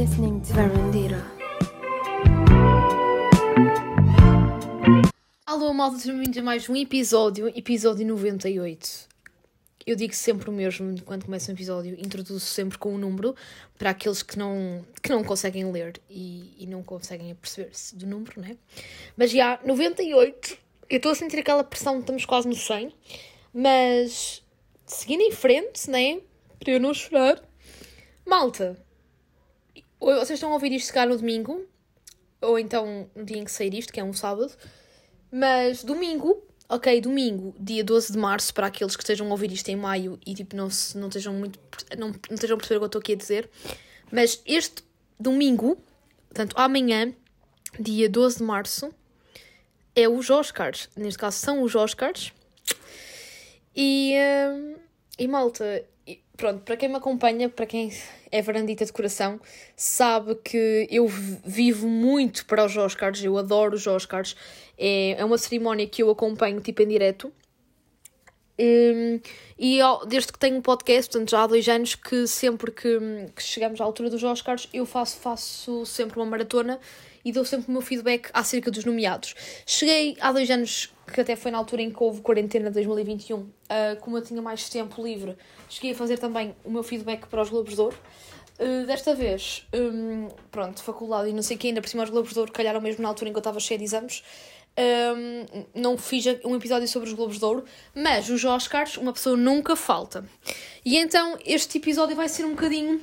listening to Verandira. Alô, malta, bem-vindos a mais um episódio, episódio 98. Eu digo sempre o mesmo quando começa um episódio, introduzo sempre com um número para aqueles que não, que não conseguem ler e, e não conseguem perceber-se do número, né? Mas já, 98, eu estou a sentir aquela pressão, estamos quase no 100, mas seguindo em frente, né? Para eu não chorar. Malta, vocês estão a ouvir isto cá no domingo, ou então no dia em que sair isto, que é um sábado, mas domingo, ok, domingo, dia 12 de março, para aqueles que estejam a ouvir isto em maio e tipo não, se, não estejam muito. Não, não estejam a perceber o que eu estou aqui a dizer, mas este domingo, portanto amanhã, dia 12 de março, é os Oscars. Neste caso são os Oscars. E, hum, e malta, pronto, para quem me acompanha, para quem é varandita de coração, sabe que eu vivo muito para os Oscars, eu adoro os Oscars. É, é uma cerimónia que eu acompanho tipo em direto. Um, e desde que tenho um podcast, portanto já há dois anos, que sempre que, que chegamos à altura dos Oscars, eu faço, faço sempre uma maratona e dou sempre o meu feedback acerca dos nomeados. Cheguei há dois anos, que até foi na altura em que houve quarentena de 2021, uh, como eu tinha mais tempo livre, cheguei a fazer também o meu feedback para os Globos de Ouro. Uh, desta vez, um, pronto, faculdade e não sei o que, ainda por cima os Globos de Ouro calharam mesmo na altura em que eu estava cheia de exames. Um, não fiz um episódio sobre os Globos de Ouro, mas os Oscars, uma pessoa nunca falta. E então este episódio vai ser um bocadinho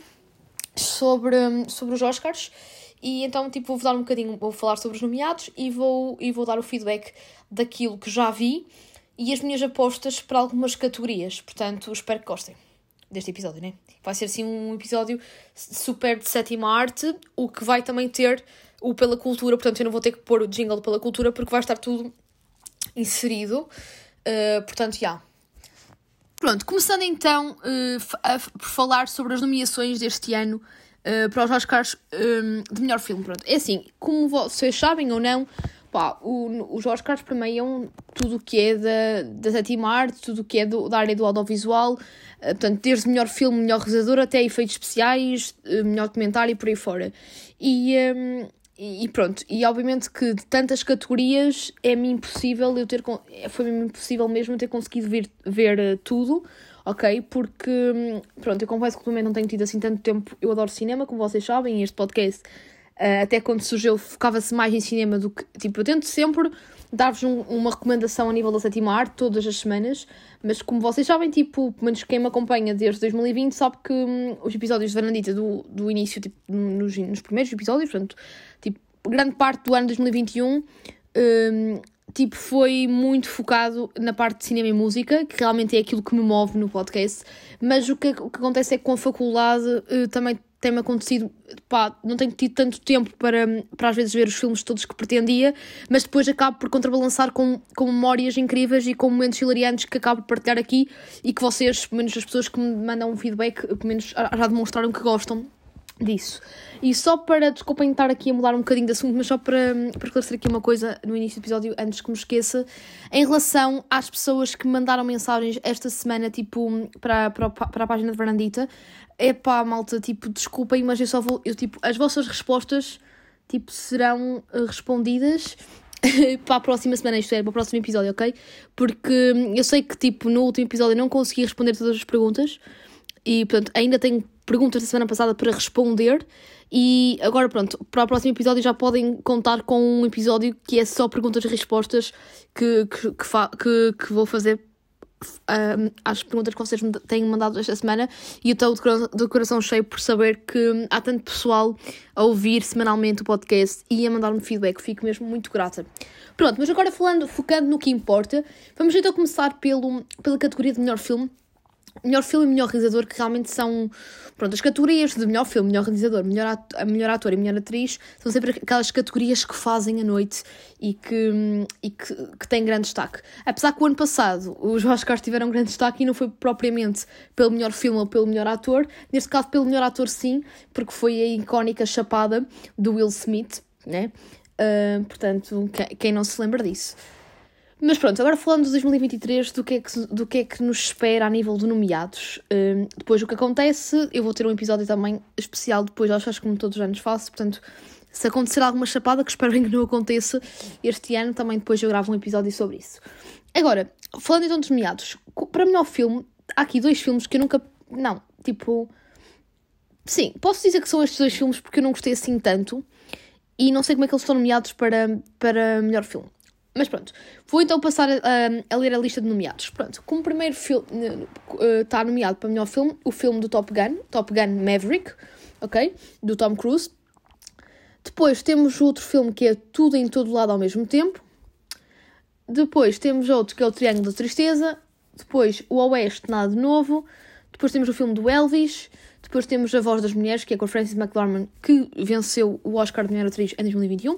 sobre, sobre os Oscars. E então, tipo, vou dar um bocadinho, vou falar sobre os nomeados e vou, e vou dar o feedback daquilo que já vi e as minhas apostas para algumas categorias. Portanto, espero que gostem deste episódio, né? Vai ser assim um episódio super de sétima arte, o que vai também ter o pela cultura, portanto eu não vou ter que pôr o jingle pela cultura porque vai estar tudo inserido. Uh, portanto, já. Yeah. Pronto, começando então uh, por falar sobre as nomeações deste ano uh, para os Oscars um, de melhor filme. Pronto, é assim, como vocês sabem ou não, pá, o, os Oscars premiam tudo o que é da, da sétima arte, tudo o que é do, da área do audiovisual, uh, portanto, desde melhor filme, melhor realizador, até efeitos especiais, uh, melhor documentário e por aí fora. E, um, e pronto, e obviamente que de tantas categorias é-me impossível eu ter foi-me impossível mesmo ter conseguido ver, ver tudo, ok? Porque hum, pronto, eu confesso que também não tenho tido assim tanto tempo. Eu adoro cinema, como vocês sabem, e este podcast, uh, até quando surgiu, focava-se mais em cinema do que. Tipo, eu tento sempre dar-vos um, uma recomendação a nível da sétima arte todas as semanas, mas como vocês sabem, tipo, pelo menos quem me acompanha desde 2020 sabe que hum, os episódios de Varandita do, do início, tipo, nos, nos primeiros episódios, portanto, tipo, grande parte do ano 2021. Hum, tipo, foi muito focado na parte de cinema e música, que realmente é aquilo que me move no podcast, mas o que, o que acontece é que com a faculdade uh, também tem-me acontecido, pá, não tenho tido tanto tempo para, para às vezes ver os filmes todos que pretendia, mas depois acabo por contrabalançar com, com memórias incríveis e com momentos hilariantes que acabo por partilhar aqui e que vocês, pelo menos as pessoas que me mandam um feedback, pelo menos já demonstraram que gostam disso. E só para, desculpem estar aqui a mudar um bocadinho de assunto, mas só para, para esclarecer aqui uma coisa no início do episódio, antes que me esqueça, em relação às pessoas que mandaram mensagens esta semana, tipo, para, para, para a página de Varandita, é pá, malta, tipo, desculpem, mas eu só vou, eu, tipo, as vossas respostas, tipo, serão uh, respondidas para a próxima semana, isto é, para o próximo episódio, ok? Porque eu sei que, tipo, no último episódio eu não consegui responder todas as perguntas e, portanto, ainda tenho perguntas da semana passada para responder. E agora, pronto, para o próximo episódio já podem contar com um episódio que é só perguntas e respostas que, que, que, que, que vou fazer um, às perguntas que vocês me têm mandado esta semana e eu estou de coração cheio por saber que há tanto pessoal a ouvir semanalmente o podcast e a mandar-me feedback, fico mesmo muito grata. Pronto, mas agora falando, focando no que importa, vamos então começar pelo, pela categoria de melhor filme melhor filme e melhor realizador, que realmente são pronto, as categorias de melhor filme, melhor realizador, melhor ator, melhor ator e melhor atriz, são sempre aquelas categorias que fazem a noite e que, e que, que têm grande destaque. Apesar que o ano passado os Oscars tiveram grande destaque e não foi propriamente pelo melhor filme ou pelo melhor ator, neste caso pelo melhor ator sim, porque foi a icónica chapada do Will Smith, né? Uh, portanto, quem não se lembra disso. Mas pronto, agora falando de 2023, do que é que, do que, é que nos espera a nível de nomeados. Um, depois o que acontece, eu vou ter um episódio também especial depois, acho, acho como todos os anos faço, portanto, se acontecer alguma chapada, que espero que não aconteça este ano, também depois eu gravo um episódio sobre isso. Agora, falando então dos nomeados, para melhor filme, há aqui dois filmes que eu nunca. Não, tipo. Sim, posso dizer que são estes dois filmes porque eu não gostei assim tanto e não sei como é que eles estão nomeados para, para melhor filme. Mas pronto, vou então passar a, a, ler a lista de nomeados. Pronto, como primeiro filme uh, está nomeado para melhor filme, o filme do Top Gun, Top Gun Maverick, ok? Do Tom Cruise. Depois temos outro filme que é Tudo em Todo Lado ao mesmo tempo. Depois temos outro que é o Triângulo da Tristeza. Depois o Oeste, Nada de Novo. Depois temos o filme do Elvis. Depois temos A Voz das Mulheres, que é com a Frances McDormand, que venceu o Oscar de Melhor Atriz em 2021.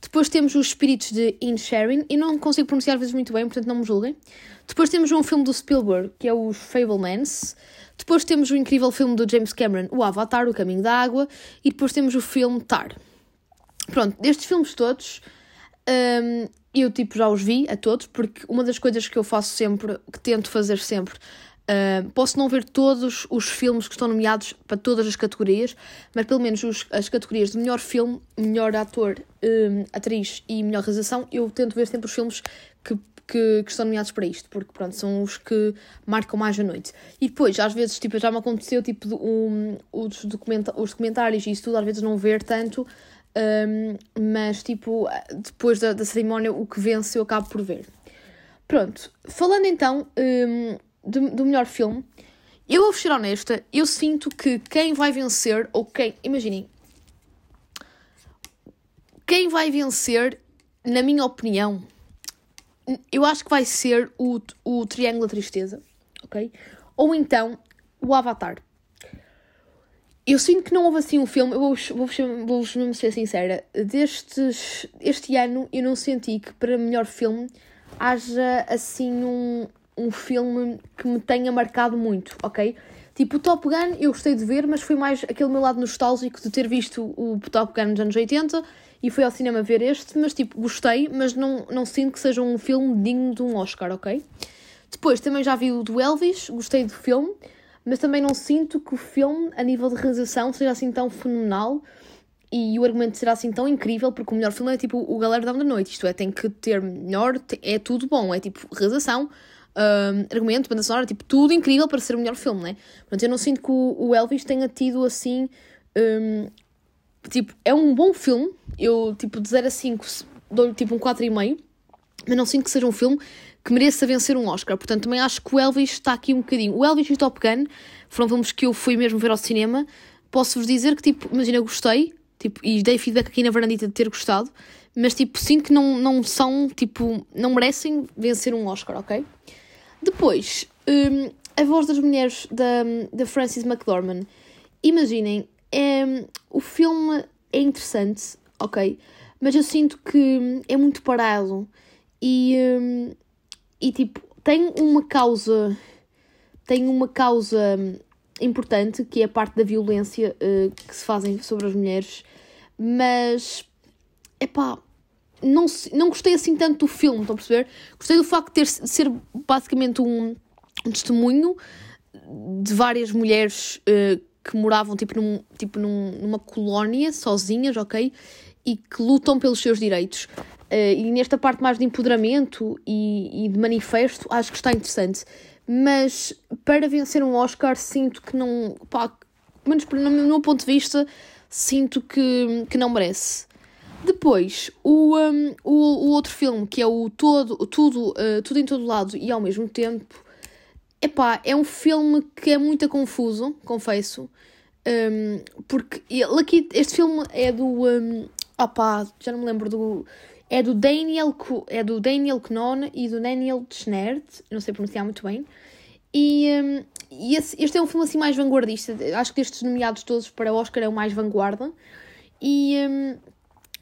Depois temos os Espíritos de Sharing e não consigo pronunciar às vezes muito bem, portanto não me julguem. Depois temos um filme do Spielberg, que é os Fablemans. Depois temos o incrível filme do James Cameron, o Avatar, O Caminho da Água. E depois temos o filme Tar. Pronto, destes filmes todos, um, eu tipo já os vi a todos, porque uma das coisas que eu faço sempre, que tento fazer sempre, Uh, posso não ver todos os filmes que estão nomeados para todas as categorias, mas pelo menos os, as categorias de melhor filme, melhor ator, um, atriz e melhor realização, eu tento ver sempre os filmes que, que, que, estão nomeados para isto, porque pronto, são os que marcam mais a noite. E depois, às vezes, tipo, já me aconteceu tipo, um, os, documenta os documentários e isso tudo, às vezes não ver tanto, um, mas tipo, depois da, da cerimónia, o que vence eu acabo por ver. Pronto, falando então hum, do, do melhor filme, eu vou ser honesta, eu sinto que quem vai vencer, ou quem, imaginem, quem vai vencer, na minha opinião, eu acho que vai ser o, o Triângulo da Tristeza, ok? Ou então o Avatar. Eu sinto que não houve assim um filme, eu vou-vos vou, vou, vou ser sincera, destes, este ano eu não senti que para melhor filme haja assim um, um filme que me tenha marcado muito, ok? Tipo, o Top Gun eu gostei de ver, mas foi mais aquele meu lado nostálgico de ter visto o Top Gun nos anos 80 e fui ao cinema ver este, mas tipo, gostei, mas não, não sinto que seja um filme digno de um Oscar, ok? Depois também já vi o do Elvis, gostei do filme, mas também não sinto que o filme, a nível de realização, seja assim tão fenomenal e o argumento será assim tão incrível, porque o melhor filme é tipo o Galera da Noite, isto é, tem que ter melhor, é tudo bom, é tipo realização, um, argumento, banda sonora, tipo, tudo incrível para ser o melhor filme, né? Portanto, eu não sinto que o, Elvis tenha tido assim. Um, tipo, é um bom filme. Eu, tipo, de 0 a 5 dou-lhe tipo um 4,5, mas não sinto que seja um filme que mereça vencer um Oscar. Portanto, também acho que o Elvis está aqui um bocadinho. O Elvis e o Top Gun foram filmes que eu fui mesmo ver ao cinema. Posso-vos dizer que, tipo, imagina, gostei, tipo, e dei feedback aqui na varandita de ter gostado, mas, tipo, sinto que não, não são, tipo, não merecem vencer um Oscar, ok? Depois, um, a voz das mulheres da, da Frances McDormand. Imaginem, é, o filme é interessante, ok? Mas eu sinto que é muito parado e, um, e tipo, tem uma causa. Tem uma causa importante que é a parte da violência uh, que se fazem sobre as mulheres, mas é pá, não, não gostei assim tanto do filme, estão a perceber? Gostei do facto de, ter, de ser basicamente um, um, testemunho de várias mulheres uh, que moravam tipo, num, tipo num, numa colónia, sozinhas, ok? E que lutam pelos seus direitos. Uh, e nesta parte mais de empoderamento e, e de manifesto, acho que está interessante. Mas para vencer um Oscar, sinto que não. Pá, menos no meu ponto de vista, sinto que, que não merece. Depois, o, um, o, o outro filme, que é o todo, tudo, uh, tudo em todo lado e ao mesmo tempo, epá, é um filme que é muito confuso, confesso. Um, porque ele aqui, este filme é do. Um, opá, já não me lembro do. É do Daniel, é do Daniel Knon e do Daniel Schnert, não sei pronunciar muito bem. E, um, e esse, este é um filme assim mais vanguardista. Acho que destes nomeados todos para Oscar é o mais vanguarda. E, um,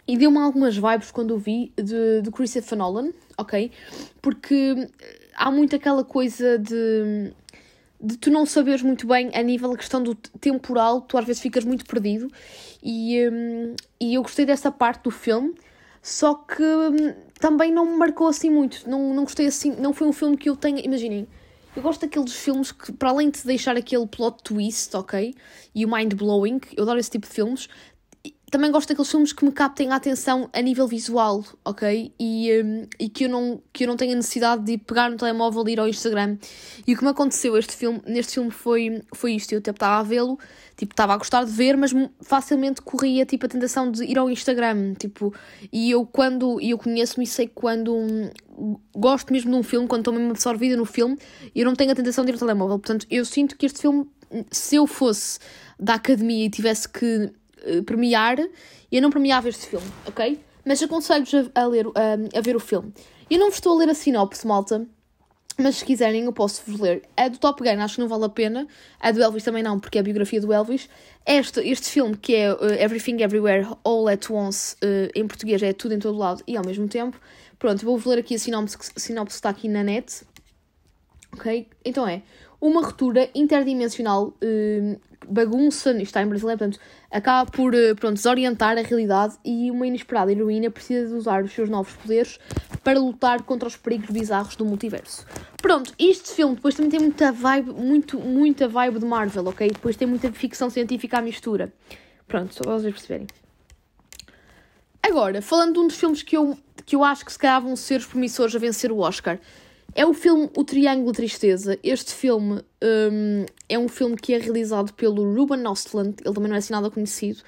e deu-me algumas vibes quando o vi de, de Christopher Nolan, ok? Porque há muito aquela coisa de, de tu não saberes muito bem a nível da questão do temporal, tu às vezes ficas muito perdido. E, um, e eu gostei dessa parte do filme, Só que hum, também não me marcou assim muito. Não, não gostei assim. Não foi um filme que eu tenha. Imaginem, eu gosto daqueles filmes que, para além de deixar aquele plot twist, ok? E o mind blowing, eu adoro esse tipo de filmes, também gosto daqueles filmes que me captem a atenção a nível visual, ok? E, um, e que, eu não, que eu não tenha necessidade de pegar no telemóvel e ir ao Instagram. E o que me aconteceu este filme, neste filme foi, foi isto. Eu tipo, estava a vê-lo, tipo, estava a gostar de ver, mas facilmente corria tipo, a tentação de ir ao Instagram. Tipo, e eu quando eu conheço-me e sei quando um, gosto mesmo de um filme, quando estou mesmo absorvida no filme, eu não tenho a tentação de ir ao telemóvel. Portanto, eu sinto que este filme, se eu fosse da academia e tivesse que eh, premiar, eu não premiava este filme, ok? Mas aconselho-vos a, a, ler, a, a ver o filme. Eu não vos estou a ler a sinopse, malta, mas se quiserem eu posso vos ler. A do Top Gun acho que não vale a pena, a do Elvis também não, porque é a biografia do Elvis. Este, este filme, que é uh, Everything Everywhere All at Once, uh, em português é tudo em todo lado e ao mesmo tempo. Pronto, vou-vos ler aqui a sinopse, a sinopse está aqui na net. Ok? Então é uma ruptura interdimensional uh, bagunça, isto está em brasileiro, portanto, acaba por uh, pronto, desorientar a realidade e uma inesperada heroína precisa de usar os seus novos poderes para lutar contra os perigos bizarros do multiverso. Pronto, este filme depois também tem muita vibe, muito, muita vibe de Marvel, ok? Depois tem muita ficção científica à mistura. Pronto, só para vocês perceberem. Agora, falando de um dos filmes que eu, que eu acho que se calhar vão ser os promissores a vencer o Oscar, é o filme O Triângulo Tristeza. Este filme um, é um filme que é realizado pelo Ruben Ostland, ele também não é assim nada conhecido.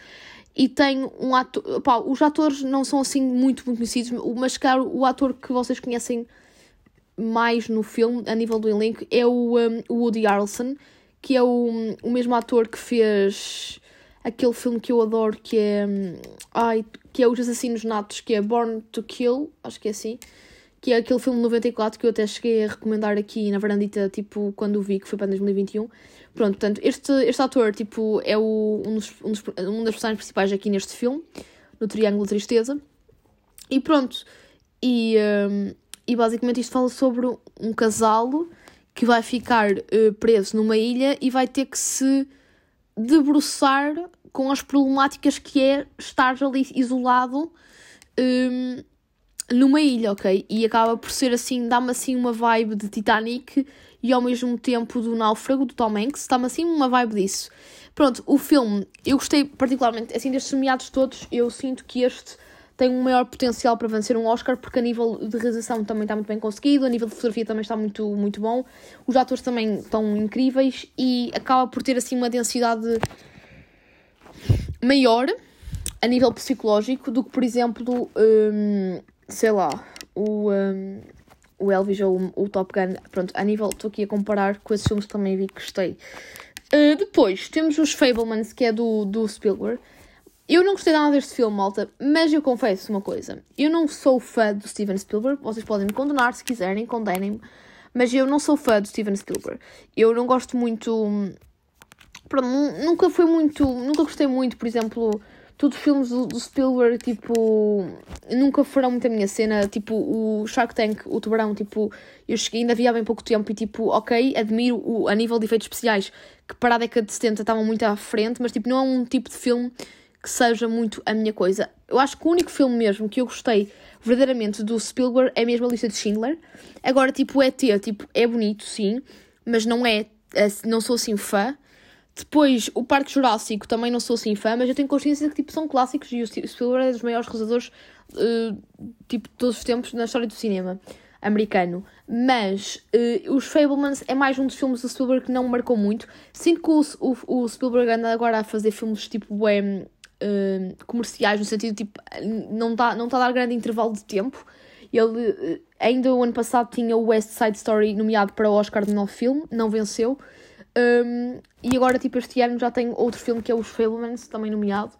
E tem um ator. Pá, os atores não são assim muito, muito conhecidos, mas claro, o ator que vocês conhecem mais no filme, a nível do elenco, é o, um, Woody Harrelson, que é o, o mesmo ator que fez aquele filme que eu adoro, que é. Um, ai, que é Os Assassinos Natos, que é Born to Kill, acho que é assim que é aquele filme de 94 que eu até cheguei a recomendar aqui na varandita, tipo, quando o vi, que foi para 2021. Pronto, portanto, este, este ator, tipo, é o, um, dos, um, dos, um das personagens principais aqui neste filme, no Triângulo Tristeza. E pronto, e, um, e basicamente isto fala sobre um casal que vai ficar uh, preso numa ilha e vai ter que se debruçar com as problemáticas que é estar ali isolado um, numa ilha, ok? E acaba por ser assim, dá-me assim uma vibe de Titanic e ao mesmo tempo do Náufrago, do Tom Hanks, dá-me assim uma vibe disso. Pronto, o filme, eu gostei particularmente, assim, destes nomeados todos, eu sinto que este tem um maior potencial para vencer um Oscar, porque a nível de realização também está muito bem conseguido, a nível de fotografia também está muito, muito bom, os atores também estão incríveis e acaba por ter assim uma densidade maior a nível psicológico do que, por exemplo, um, sei lá, o, um, o Elvis ou o, Top Gun, pronto, a nível, estou aqui a comparar com esses filmes que também vi que gostei. Uh, depois temos os Fablemans, que é do, do Spielberg. Eu não gostei nada deste filme, malta, mas eu confesso uma coisa. Eu não sou fã do Steven Spielberg, vocês podem me condenar se quiserem, condenem-me, mas eu não sou fã do Steven Spielberg. Eu não gosto muito. Pronto, nunca foi muito. Nunca gostei muito, por exemplo, os filmes do, do, Spielberg, tipo, nunca foram muito a minha cena. Tipo, o Shark Tank, o Tubarão, tipo, eu cheguei, ainda havia bem pouco tempo e, tipo, ok, admiro o, a nível de efeitos especiais que para a década de 70 estavam muito à frente, mas, tipo, não é um tipo de filme que seja muito a minha coisa. Eu acho que o único filme mesmo que eu gostei verdadeiramente do Spielberg é mesmo a lista de Schindler. Agora, tipo, é ter, tipo, é bonito, sim, mas não é, é não sou assim fã. Depois, o Parque Jurássico também não sou assim fã, mas eu tenho consciência que tipo, são clássicos e o Spielberg é dos maiores realizadores uh, tipo, de todos os tempos na história do cinema americano. Mas uh, os Fablemans é mais um dos filmes do Spielberg que não marcou muito. Sinto que o, o, o Spielberg anda agora a fazer filmes tipo é, uh, comerciais, no sentido tipo, não está não tá a dar grande intervalo de tempo. Ele ainda o ano passado tinha o West Side Story nomeado para o Oscar de novo filme, não venceu. Um, e agora, tipo, este ano já tem outro filme que é Os Fablemans, também nomeado.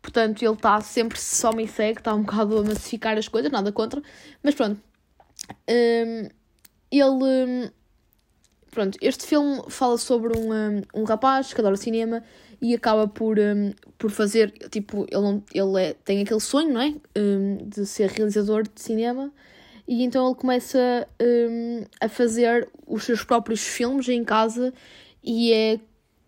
Portanto, ele está sempre só me segue, está um bocado a massificar as coisas, nada contra. Mas pronto. Um, ele. Pronto, este filme fala sobre um, um, um rapaz que adora cinema e acaba por, um, por fazer. Tipo, ele, não, ele é, tem aquele sonho, não é? De ser realizador de cinema. E então ele começa um, a fazer os seus próprios filmes em casa e é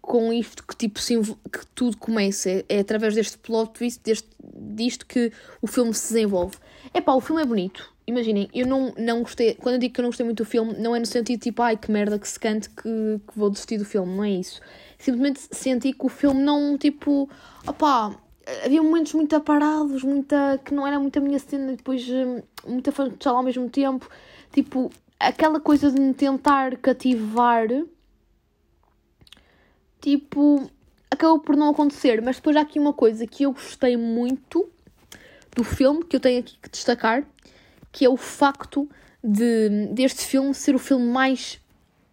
com isto que, tipo, que tudo começa. É, através deste plot twist, deste, disto que o filme se desenvolve. É pá, o filme é bonito. Imaginem, eu não, não gostei. Quando eu digo que eu não gostei muito do filme, não é no sentido tipo, ai que merda que se cante que, que vou desistir do filme, não é isso. Simplesmente senti que o filme não, tipo, opá, havia momentos muito aparados, muita, que não era muito a minha cena, depois hum, muita fantasma ao mesmo tempo. Tipo, aquela coisa de me tentar cativar, tipo, acabou por não acontecer. Mas depois há aqui uma coisa que eu gostei muito do filme, que eu tenho aqui que destacar, que é o facto de, deste filme ser o filme mais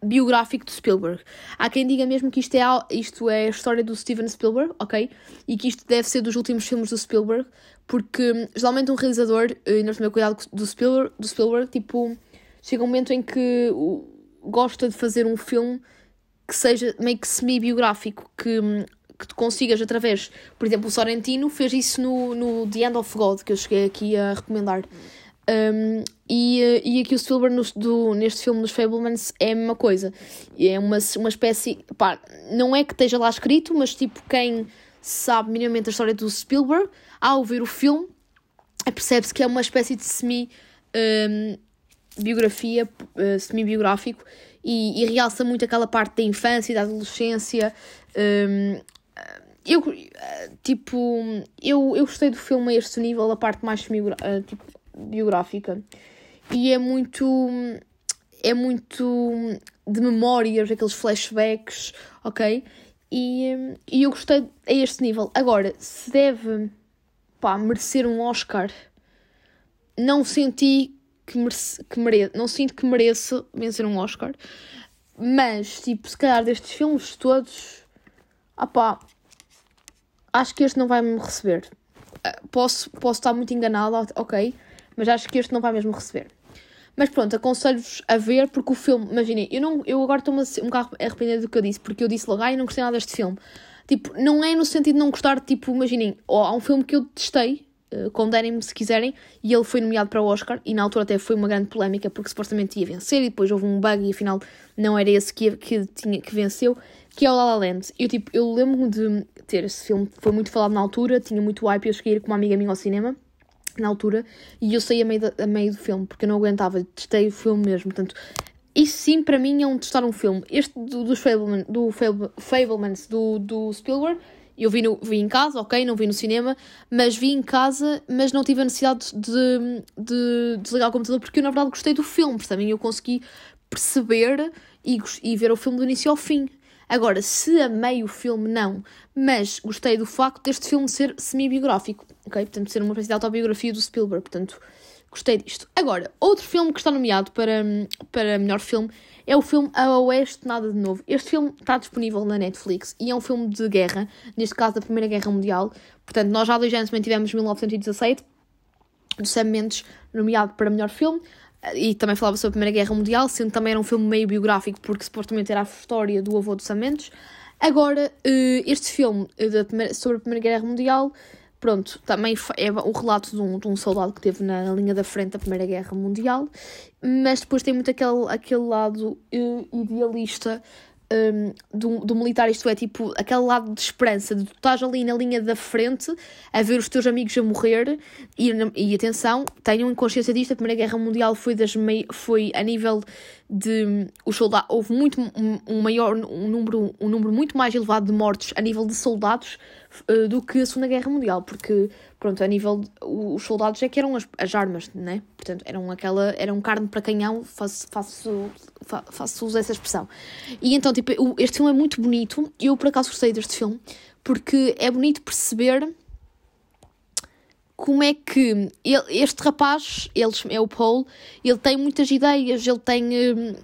biográfico de Spielberg. Há quem diga mesmo que isto é, isto é a história do Steven Spielberg, ok? E que isto deve ser dos últimos filmes do Spielberg, porque geralmente um realizador, e nós temos cuidado do Spielberg, do Spielberg, tipo, chega um momento em que gosta de fazer um filme que seja meio que semi-biográfico, que, que tu consigas através, por exemplo, o Sorrentino fez isso no, no The End of God, que eu cheguei aqui a recomendar. Um, e, e aqui o Spielberg no, do, neste filme dos Fablemans é a mesma coisa. É uma, uma espécie. Pá, não é que esteja lá escrito, mas tipo, quem sabe minimamente a história do Spielberg, ao ver o filme, percebe-se que é uma espécie de semi. Um, biografia, uh, semi-biográfico, e, e, realça muito aquela parte da infância e da adolescência. Um, eu, tipo, eu, eu gostei do filme a este nível, a parte mais uh, tipo, biográfica e é muito é muito de memórias, aqueles flashbacks, ok? E, e eu gostei a este nível. Agora, se deve pá, merecer um Oscar, não senti que, merece, que mere, não sinto que mereça vencer um Oscar, mas tipo, se calhar destes filmes todos, ah pá, acho que este não vai me receber. Ah, posso, posso estar muito enganada, ok? mas acho que este não vai mesmo receber. Mas pronto, aconselho-vos a ver, porque o filme, imaginem, eu, não, eu agora estou-me um bocado arrependida do que eu disse, porque eu disse logo, ai, não gostei nada deste filme. Tipo, não é no sentido de não gostar, tipo, imaginem, há um filme que eu testei, uh, condenem-me se quiserem, e ele foi nomeado para o Oscar, e na altura até foi uma grande polémica, porque supostamente ia vencer, e depois houve um bug, e afinal não era esse que, que, tinha, que venceu, que é o La La Land. Eu, tipo, eu lembro-me de ter esse filme, foi muito falado na altura, tinha muito hype, eu cheguei a ir com uma amiga minha ao cinema, na altura e eu saí a meio, a meio do filme porque eu não aguentava, testei o filme mesmo. Portanto, isso sim para mim é um testar um filme. Este do, dos Fableman, do Fablemans do, do Spielberg, eu vi, no, vi em casa, ok, não vi no cinema, mas vi em casa, mas não tive a necessidade de, de desligar o computador porque eu na verdade gostei do filme, percebem? Eu consegui perceber e, e ver o filme do início ao fim. Agora, se amei o filme, não. Mas gostei do facto deste filme ser semi-biográfico, ok? Portanto, ser uma espécie de autobiografia do Spielberg. Portanto, gostei disto. Agora, outro filme que está nomeado para, para melhor filme é o filme A Oeste Nada de Novo. Este filme está disponível na Netflix e é um filme de guerra, neste caso da Primeira Guerra Mundial. Portanto, nós já há dois anos também tivemos 1917, do Sam Mendes nomeado para melhor filme e também falava sobre a Primeira Guerra Mundial, sendo também era um filme meio biográfico, porque supostamente era a história do avô do Samentos. Agora, eh, este filme eh, sobre a Primeira Guerra Mundial, pronto, também é o relato de um, de um soldado que teve na linha da frente da Primeira Guerra Mundial, mas depois tem muito aquele, aquele lado eh, idealista um, do, do, militar, isto é, tipo, aquele lado de esperança, de tu estás ali na linha da frente a ver os teus amigos a morrer e, e atenção, tenham consciência disto, a Primeira Guerra Mundial foi, das mei, foi a nível de os soldados, houve muito um, um, maior, um número, um número muito mais elevado de mortos a nível de soldados uh, do que a Segunda Guerra Mundial, porque pronto, a nível de, os soldados é que eram as, as armas, né? Portanto, eram aquela, eram carne para canhão, faço, faço, faço uso dessa expressão. E então, tipo, este filme é muito bonito, eu por acaso gostei deste filme, porque é bonito perceber como é que ele, este rapaz, ele é o Paul, ele tem muitas ideias, ele tem. Hum,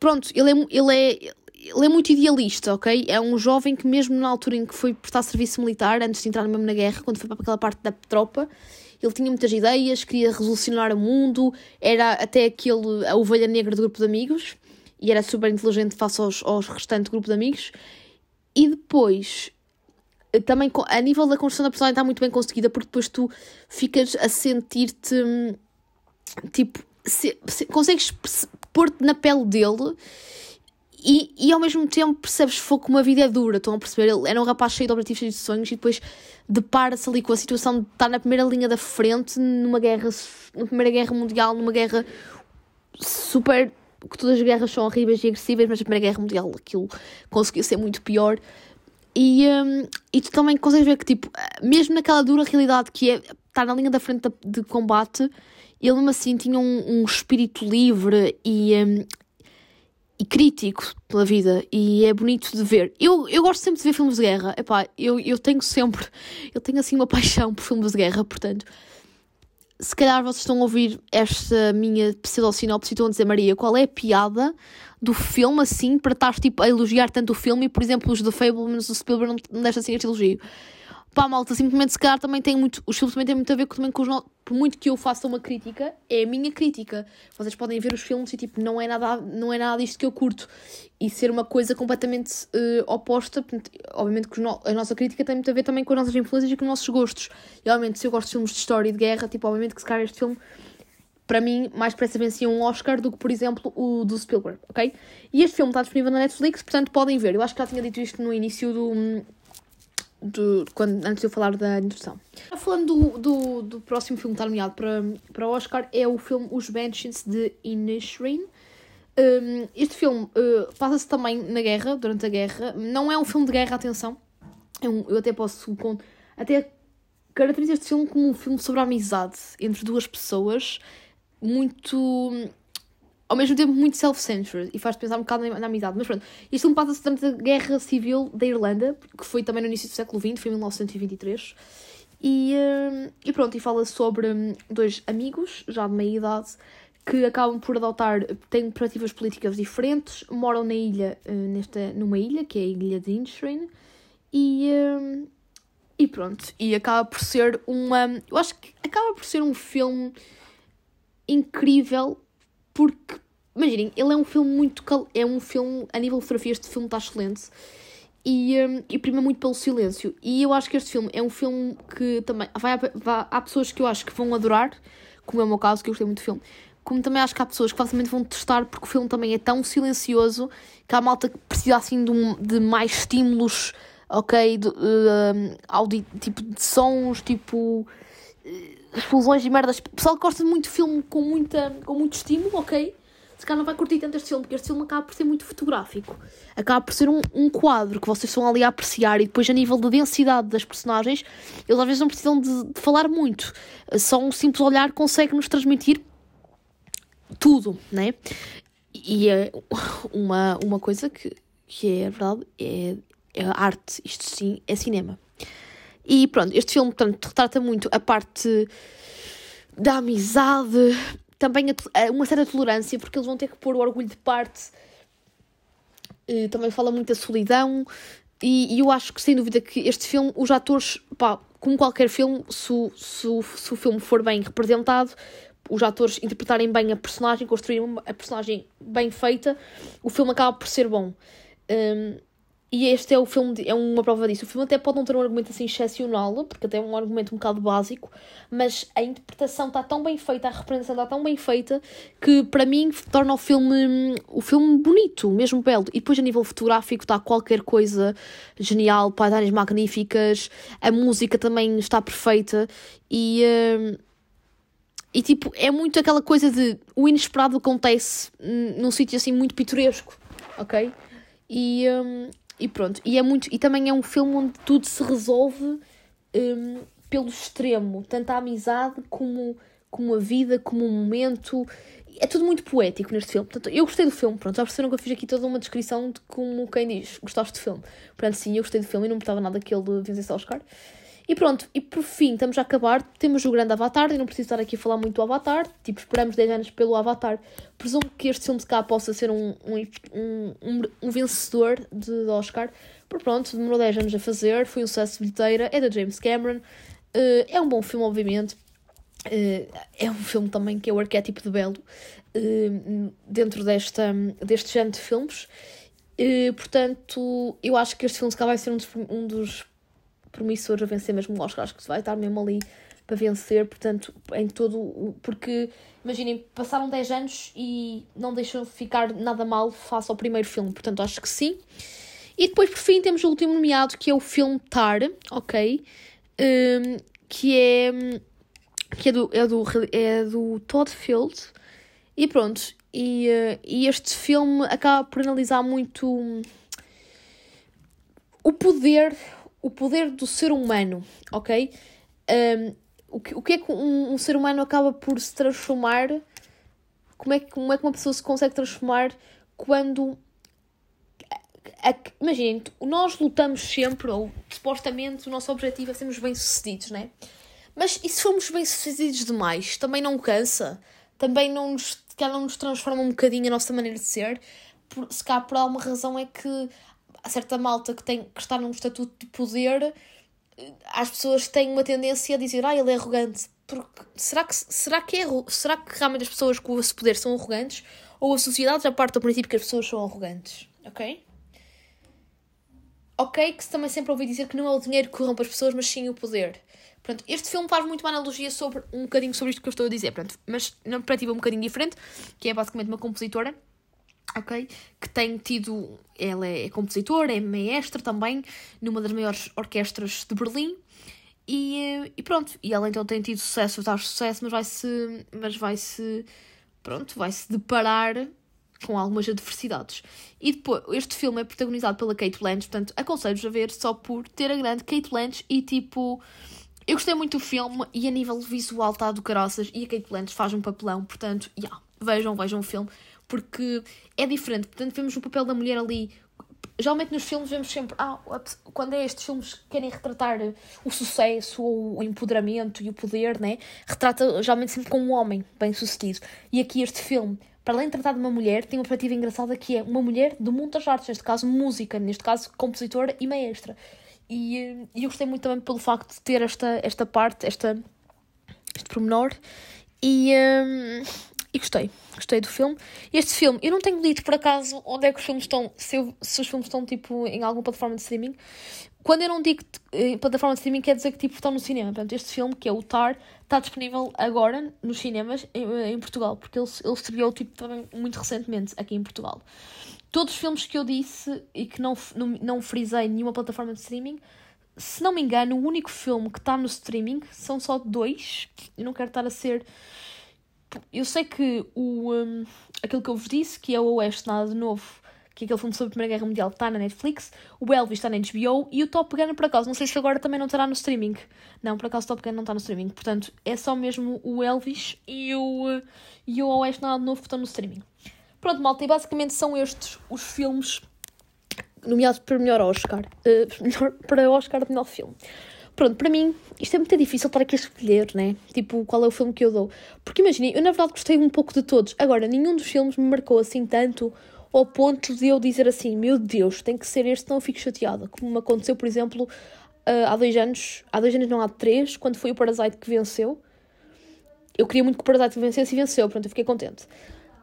pronto, ele é, ele é, ele é muito idealista, ok? É um jovem que, mesmo na altura em que foi prestar serviço militar, antes de entrar mesmo na guerra, quando foi para aquela parte da tropa, ele tinha muitas ideias, queria revolucionar o mundo, era até aquele, a ovelha negra do grupo de amigos, e era super inteligente face aos, aos restantes grupo de amigos. E depois, também a nível da construção da personagem está muito bem conseguida, porque depois tu ficas a sentir-te hum, tipo, se, se, consegues pôr-te na pele dele e, e ao mesmo tempo percebes que como a vida é dura, estão a perceber? Ele era um rapaz cheio de objetivos, cheio de sonhos e depois depara-se ali com a situação de estar na primeira linha da frente numa guerra, na Primeira Guerra Mundial, numa guerra super. que todas as guerras são horríveis e agressivas, mas a Primeira Guerra Mundial aquilo conseguiu ser muito pior. E, um, e tu também consegues ver que, tipo, mesmo naquela dura realidade que é estar na linha da frente de combate, ele mesmo assim tinha um, um espírito livre e, um, e crítico pela vida e é bonito de ver. Eu, eu gosto sempre de ver filmes de guerra. Epá, eu, eu tenho sempre, eu tenho assim uma paixão por filmes de guerra, portanto, se calhar vocês estão a ouvir esta minha pseudo-sinopse e estão a dizer, Maria, qual é a piada do filme assim para estar tipo, a elogiar tanto o filme e, por exemplo, os The Fablemans do Spielberg não, não deixa assim este elogio. Pá, malta, simplesmente se calhar também tem muito. Os filmes também têm muito a ver com, também com os. Por muito que eu faça uma crítica, é a minha crítica. Vocês podem ver os filmes e tipo, não é nada, não é nada disto que eu curto. E ser uma coisa completamente uh, oposta. Obviamente que a nossa crítica tem muito a ver também com as nossas influências e com os nossos gostos. E obviamente, se eu gosto de filmes de história e de guerra, tipo, obviamente que se calhar este filme para mim, mais depressa vencia um Oscar do que, por exemplo, o do Spielberg, ok? E este filme está disponível na Netflix, portanto podem ver. Eu acho que já tinha dito isto no início do, do, quando, antes de eu falar da introdução. Falando do, do, do próximo filme que está nomeado para, para o Oscar, é o filme Os Banshees de Inisherin. Um, este filme uh, passa-se também na guerra, durante a guerra. Não é um filme de guerra, atenção. É eu até posso. Até caracterizo este filme como um filme sobre a amizade entre duas pessoas, muito ao mesmo tempo muito self-centered e faz pensar um bocado na, na amizade. Mas pronto, isto não passa-se durante a Guerra Civil da Irlanda, que foi também no início do século XX, foi em 1923. E, hum, e pronto, e fala sobre hum, dois amigos, já de meia idade, que acabam por adotar, têm perspectivas políticas diferentes, moram na ilha, hum, nesta, numa ilha, que é a ilha de Inchrin, e, e pronto, e acaba por ser uma, eu acho que acaba por ser um filme incrível porque, imaginem, ele é um filme muito. Cal... É um filme. A nível de fotografia, este filme está excelente. E, um, e prima muito pelo silêncio. E eu acho que este filme é um filme que também. Vai, vai, há pessoas que eu acho que vão adorar, como é o meu caso, que eu gostei muito do filme. Como também acho que há pessoas que facilmente vão testar, porque o filme também é tão silencioso que há malta que precisa assim de, um, de mais estímulos, ok? De, uh, audi, tipo de sons, tipo explosões e merdas. Pessoal que gosta muito de filme com, muita, com muito estímulo, ok? Se calhar não vai curtir tanto este filme, porque este filme acaba por ser muito fotográfico. Acaba por ser um, um quadro que vocês estão ali a apreciar e depois a nível da densidade das personagens, eles às vezes não precisam de, de falar muito. Só um simples olhar consegue nos transmitir tudo, né? E é uma, uma coisa que, que é verdade, é, é arte. Isto sim é cinema. E pronto, este filme portanto, retrata muito a parte da amizade, também uma certa tolerância, porque eles vão ter que pôr o orgulho de parte. E também fala muito da solidão. E, e, eu acho que, sem dúvida, que este filme, os atores, pá, como qualquer filme, se, se, se o filme for bem representado, os atores interpretarem bem a personagem, construírem a personagem bem feita, o filme acaba por ser bom. Um, e este é o filme, de, é uma prova disso. O filme até pode não ter um argumento assim excepcional, porque até é um argumento um bocado básico, mas a interpretação está tão bem feita, a representação está tão bem feita, que para mim torna o filme, o filme bonito, mesmo belo. E depois a nível fotográfico está qualquer coisa genial, paisagens magníficas, a música também está perfeita e. Uh, e tipo, é muito aquela coisa de o inesperado acontece num sítio assim muito pitoresco, ok? E, um, e pronto, e é muito. E também é um filme onde tudo se resolve um, pelo extremo, tanto a amizade como, como a vida, como o momento. É tudo muito poético neste filme. Portanto, eu gostei do filme, pronto, já perceberam que eu fiz aqui toda uma descrição de como quem diz, gostaste do filme. Portanto, sim, eu gostei do filme e não me estava nada que ele vencesse Oscar. E pronto, e por fim, estamos a acabar. Temos o grande Avatar, e não preciso estar aqui a falar muito do Avatar. Tipo, esperamos 10 anos pelo Avatar. Presumo que este filme de cá possa ser um, um, um, um vencedor de, de Oscar. Por pronto, demorou 10 anos a fazer, foi um sucesso de bilheteira, é da James Cameron. Uh, é um bom filme, obviamente. Uh, é um filme também que é o arquétipo de belo uh, dentro desta, deste género de filmes. portanto, eu acho que este filme se cá vai ser um dos, um dos promissor a vencer mesmo o Oscar. Acho que vai estar mesmo ali para vencer, portanto, em todo o. Porque, imaginem, passaram 10 anos e não deixam ficar nada mal face ao primeiro filme, portanto, acho que sim. E depois, por fim, temos o último nomeado, que é o filme Tar, ok? Um, que é. que é do, é do, é do Todd Field. E pronto, e, uh, e este filme acaba por analisar muito o poder, o poder do ser humano, ok? Um, o, que, o que é que um, um, ser humano acaba por se transformar? Como é, que, como é que uma pessoa se consegue transformar quando. Imaginem, nós lutamos sempre, ou supostamente o nosso objetivo é sermos bem-sucedidos, né? Mas e se formos bem-sucedidos demais? Também não cansa? Também não nos, não nos transforma um bocadinho a nossa maneira de ser? Por, se cá por alguma razão é que há certa malta que, tem, que está num estatuto de poder, as pessoas têm uma tendência a dizer, ah, ele é arrogante. Porque, será, que, será, que é, será que realmente as pessoas com esse poder são arrogantes? Ou a sociedade já parte do princípio que as pessoas são arrogantes? Ok? Ok, que também sempre ouvi dizer que não é o dinheiro que corrompe as pessoas, mas sim o poder. Portanto, este filme faz muito uma analogia sobre um bocadinho sobre isto que eu estou a dizer, Portanto, mas numa perspectiva um bocadinho diferente, que é basicamente uma compositora ok? Que tem tido, ela é compositora, é maestra também, numa das maiores orquestras de Berlim. E, eh, e pronto, e ela então tem tido sucesso, tal sucesso, mas vai-se, mas vai-se, pronto, vai-se deparar com algumas adversidades. E depois, este filme é protagonizado pela Kate Blanchett, portanto, aconselho-vos a ver só por ter a grande Kate Blanchett e tipo... Eu gostei muito do filme e a nível visual está do caraças e a Kate Blanchett faz um papelão, portanto, yeah, vejam, vejam o filme porque é diferente. Portanto, vemos o papel da mulher ali. Geralmente nos filmes vemos sempre, ah, quando é estes filmes que querem retratar o sucesso ou o empoderamento e o poder, né? Retrata geralmente sempre com um homem bem sucedido. E aqui este filme, para além de tratar de uma mulher, tem uma perspectiva engraçada que é uma mulher do mundo das artes, neste caso música, neste caso compositora e maestra. E, eh, e eu gostei muito também pelo facto de ter esta, esta parte, esta, este pormenor. E, um, e gostei, gostei do filme. Este filme, eu não tenho dito por acaso onde é que os filmes estão, se, eu, se os filmes estão tipo em alguma plataforma de streaming. Quando eu não digo em plataforma de streaming, quer dizer que tipo, estão no cinema. Portanto, este filme, que é o Tar, está disponível agora nos cinemas em, em Portugal, porque ele, ele estreou tipo, também muito recentemente aqui em Portugal. Todos os filmes que eu disse e que não, não, não frisei nenhuma plataforma de streaming, se não me engano, o único filme que está no streaming são só dois. Eu não quero estar a ser eu sei que o, um, aquilo que eu vos disse, que é o Oeste Nada de Novo, que é aquele filme sobre a Primeira Guerra Mundial, está na Netflix, o Elvis está na HBO e o Top Gun, por acaso, não sei se agora também não estará no streaming. Não, por acaso o Top Gun não está no streaming. Portanto, é só mesmo o Elvis e o, e o Oeste Nada de Novo que estão no streaming. Pronto, malta, e basicamente são estes os filmes nomeados para melhor Oscar. Uh, melhor, para Oscar de melhor filme. Pronto, para mim, isto é muito difícil para aqui escolher, né? Tipo, qual é o filme que eu dou. Porque imaginem, eu na verdade gostei um pouco de todos. Agora, nenhum dos filmes me marcou assim tanto ao ponto de eu dizer assim: meu Deus, tem que ser este, não fico chateada. Como me aconteceu, por exemplo, uh, há dois anos, há dois anos, não há três, quando foi o Parasite que venceu. Eu queria muito que o Parasite vencesse e venceu, pronto, eu fiquei contente.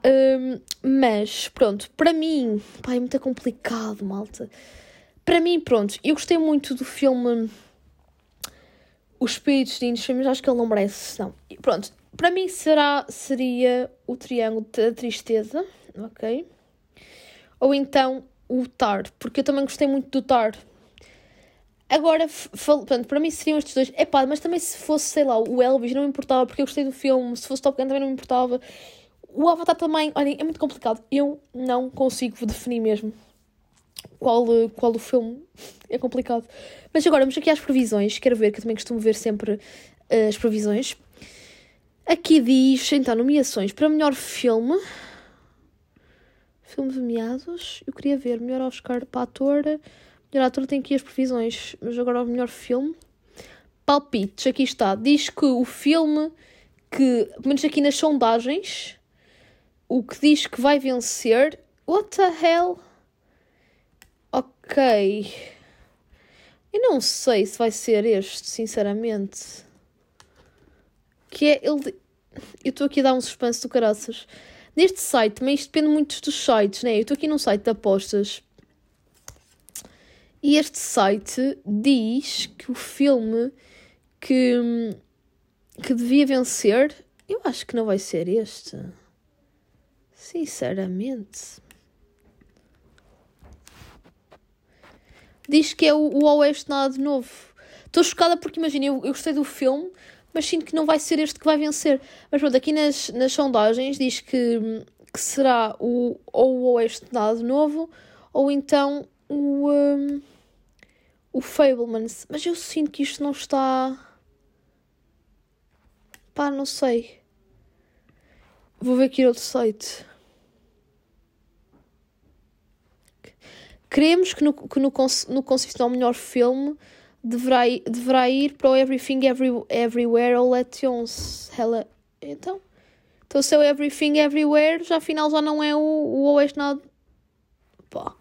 Um, mas, pronto, para mim, pá, é muito complicado, malta. Para mim, pronto, eu gostei muito do filme os espíritos de Filmes, acho que ele não merece, não. Pronto, para mim será, seria o Triângulo da Tristeza, ok? Ou então o Tar, porque eu também gostei muito do Tar. Agora, pronto, para mim seriam estes dois. É pá, mas também se fosse, sei lá, o Elvis não me importava, porque eu gostei do filme. Se fosse Top Gun também não me importava. O Avatar também, olhem, é muito complicado. Eu não consigo definir mesmo qual, qual o filme. É complicado. Mas agora vamos aqui às previsões. Quero ver, que eu também costumo ver sempre uh, as previsões. Aqui diz, então, nomeações para melhor filme. Filmes nomeados. Eu queria ver melhor Oscar para ator. Melhor ator tem aqui as previsões. Mas agora o melhor filme. Palpites, aqui está. Diz que o filme que, pelo menos aqui nas sondagens, o que diz que vai vencer. What the hell? Ok. Eu não sei se vai ser este, sinceramente. Que é ele. Eu estou aqui a dar um suspense do caraças. Neste site, mas isto depende muito dos sites, né? Eu estou aqui num site de apostas. E este site diz que o filme que. que devia vencer, eu acho que não vai ser este. Sinceramente. Diz que é o, o Oeste Nada de Novo. Estou chocada porque, imagina, eu, eu gostei do filme, mas sinto que não vai ser este que vai vencer. Mas pronto, aqui nas, nas sondagens diz que, que será o, ou o Oeste Nada de Novo ou então o, um, o Fablemans. Mas eu sinto que isto não está. Pá, não sei. Vou ver aqui outro site. Queremos que no, que no, no consiste ao melhor filme deverá, deverá ir para o Everything Every, Everywhere All at Once. Ela, então, então se é o Everything Everywhere, já afinal já não é o, o Oeste nada. Pá,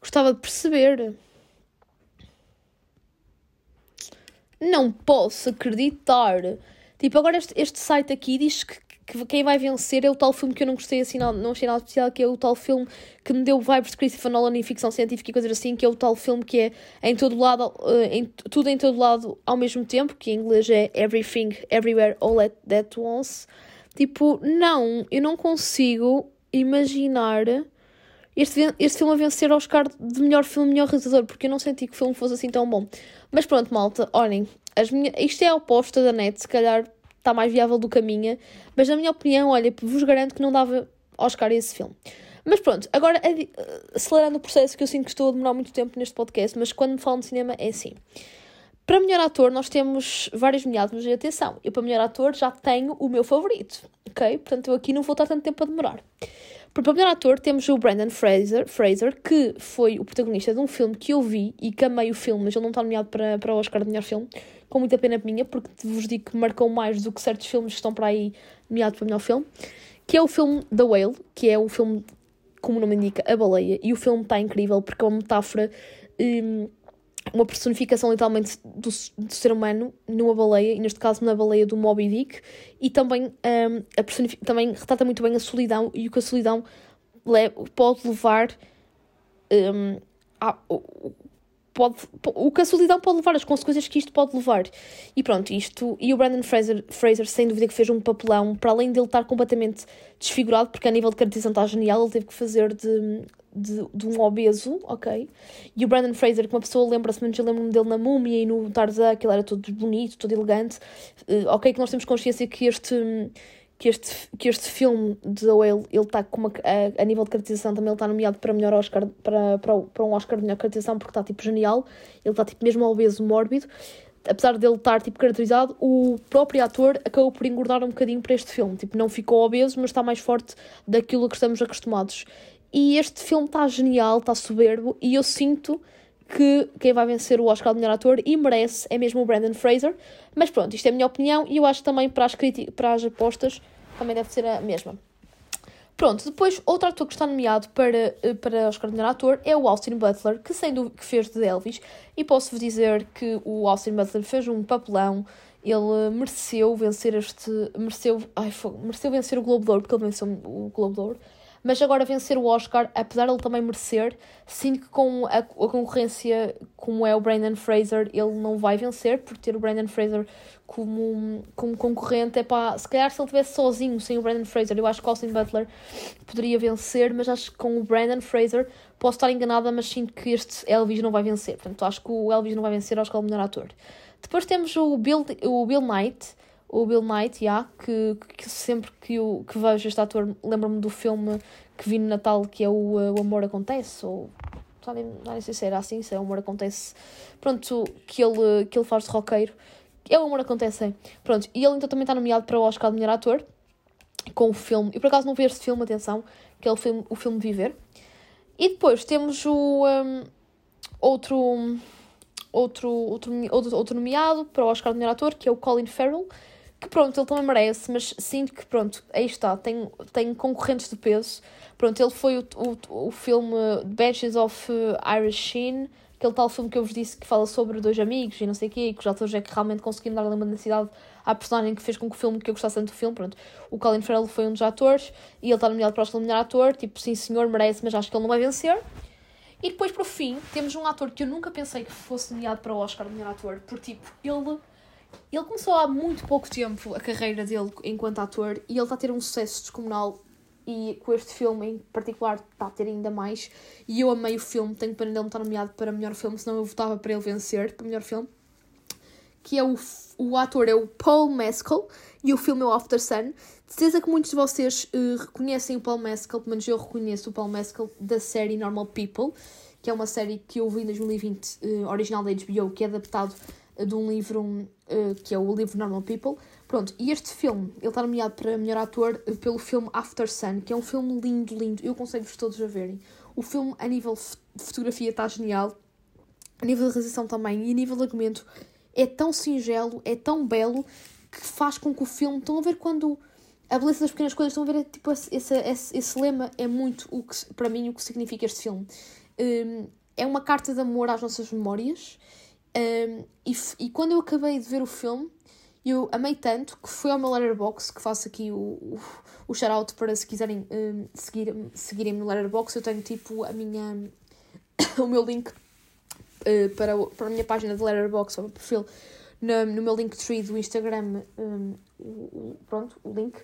gostava de perceber. Não posso acreditar. Tipo, agora este, este site aqui diz que que quem vai vencer é o tal filme que eu não gostei assim, não, não achei nada especial, que é o tal filme que me deu vibes de Christopher Nolan em ficção científica e coisas assim, que é o tal filme que é em todo lado, uh, em, tudo em todo lado ao mesmo tempo, que em inglês é Everything, Everywhere, All at That Once. Tipo, não, eu não consigo imaginar este, este filme a vencer o Oscar de melhor filme, melhor realizador, porque eu não senti que o filme fosse assim tão bom. Mas pronto, malta, olhem, minha, isto é a oposta da net, se calhar está mais viável do que a minha, mas na minha opinião, olha, vos garanto que não dava Oscar a esse filme. Mas pronto, agora acelerando o processo que eu sinto que estou a demorar muito tempo neste podcast, mas quando me falam de cinema é assim. Para melhor ator, nós temos vários nomeados, mas atenção, eu para melhor ator já tenho o meu favorito, ok? Portanto, eu aqui não vou estar tanto tempo a demorar. Para melhor ator temos o Brandon Fraser, Fraser, que foi o protagonista de um filme que eu vi e que amei o filme, mas ele não está nomeado para, para o Oscar de melhor filme, com muita pena minha, porque vos digo que marcou mais do que certos filmes que estão para aí nomeados para melhor filme, que é o filme The Whale, que é o filme, como o nome indica, A Baleia, e o filme está incrível porque é uma metáfora, um, uma personificação literalmente do, do, ser humano numa baleia, e neste caso na baleia do Moby Dick, e também, um, a também retrata muito bem a solidão e o que a solidão pode levar um, a, pode, o que a solidão pode levar, as consequências que isto pode levar. E pronto, isto. E o Brandon Fraser, Fraser sem dúvida, que fez um papelão, para além dele estar completamente desfigurado, porque a nível de caracterização está genial, ele teve que fazer de, de, de um obeso, ok? E o Brandon Fraser, que uma pessoa lembra-se, menos eu lembro-me dele na Múmia e no Tarzan, que ele era todo bonito, todo elegante. Uh, ok, que nós temos consciência que este que este, que este filme de Whale, ele está a, a, nível de caracterização também ele está nomeado para melhor Oscar, para, para, para um Oscar de melhor caracterização porque está tipo genial, ele está tipo mesmo obeso, mórbido, apesar dele estar tipo caracterizado, o próprio ator acabou por engordar um bocadinho para este filme, tipo não ficou obeso, mas está mais forte daquilo que estamos acostumados. E este filme está genial, está soberbo e eu sinto que quem vai vencer o Oscar de melhor ator e merece é mesmo o Brandon Fraser. Mas pronto, isto é a minha opinião e eu acho também para as, para as apostas também deve ser a mesma. Pronto, depois outro ator que está nomeado para, eh, para Oscar de melhor ator é o Austin Butler, que sem dúvida que fez de Elvis, e posso-vos dizer que o Austin Butler fez um papelão, ele mereceu vencer este, mereceu, ai, mereceu vencer o Globo de Ouro, porque ele venceu o Globo de Ouro, mas agora vencer o Oscar, apesar de ele também merecer, sinto que com a, a, concorrência como é o Brandon Fraser, ele não vai vencer, por ter o Brandon Fraser como, como concorrente. É pá, se calhar se ele estivesse sozinho, sem o Brandon Fraser, eu acho que Austin Butler poderia vencer, mas acho que com o Brandon Fraser posso estar enganada, mas sinto que este Elvis não vai vencer. Portanto, acho que o Elvis não vai vencer, acho que é o melhor ator. Depois temos o Bill, o Bill Knight, o Bill Knight, yeah, que, que sempre que, eu, que vejo este ator lembro-me do filme que vi no Natal que é o, uh, o Amor Acontece, ou não nem, não sei se era assim, se é o Amor Acontece, pronto, que ele, que ele faz de roqueiro, é o Amor Acontece, pronto, e ele então também está nomeado para o Oscar de Melhor Ator, com o filme, e por acaso não vi este filme, atenção, que é o filme, o filme Viver, e depois temos o um, outro, outro, outro, outro, outro nomeado para o Oscar de Melhor Ator, que é o Colin Farrell, que pronto, ele também merece, mas sinto que pronto, aí está, tem, tem concorrentes de peso. Pronto, ele foi o, o, o filme Badges of Irish Sheen, aquele tal filme que eu vos disse que fala sobre dois amigos e não sei o quê, e que os atores é que realmente conseguiram dar uma densidade à personagem que fez com que o filme, que eu gostasse tanto do filme, pronto. O Colin Farrell foi um dos atores e ele está nomeado para o melhor ator, tipo, sim senhor, merece, mas acho que ele não vai vencer. E depois, o fim, temos um ator que eu nunca pensei que fosse nomeado para o Oscar de melhor ator, porque, tipo, ele Ele começou há muito pouco tempo a carreira dele enquanto ator e ele está a ter um sucesso descomunal e com este filme em particular está a ter ainda mais. E eu amei o filme, tenho pena dele estar nomeado para melhor filme, senão eu votava para ele vencer para melhor filme. Que é o, o ator é o Paul Mescal e o filme é o After Sun. De certeza que muitos de vocês uh, reconhecem o Paul Mescal, pelo menos eu reconheço o Paul Mescal da série Normal People, que é uma série que eu vi em 2020, uh, original da HBO, que é adaptado de um livro uh, que é o livro Normal People. Pronto, e este filme, ele está nomeado para melhor ator uh, pelo filme After Sun, que é um filme lindo, lindo. Eu aconselho-vos todos a verem. O filme, a nível de fotografia, está genial, a nível de realização também, e a nível de argumento, é tão singelo, é tão belo, que faz com que o filme. Estão a ver quando. A beleza das pequenas coisas, estão a ver, é, tipo, esse, esse, esse lema é muito, o que, para mim, o que significa este filme. Um, é uma carta de amor às nossas memórias um, e, e quando eu acabei de ver o filme, eu amei tanto que fui ao meu Letterboxd, que faço aqui o, o, o shout-out para se quiserem um, seguir, seguirem no Letterboxd, eu tenho tipo a minha, o meu link uh, para, para a minha página de Letterboxd, o meu perfil, no, no meu Linktree do Instagram, um, pronto, o link.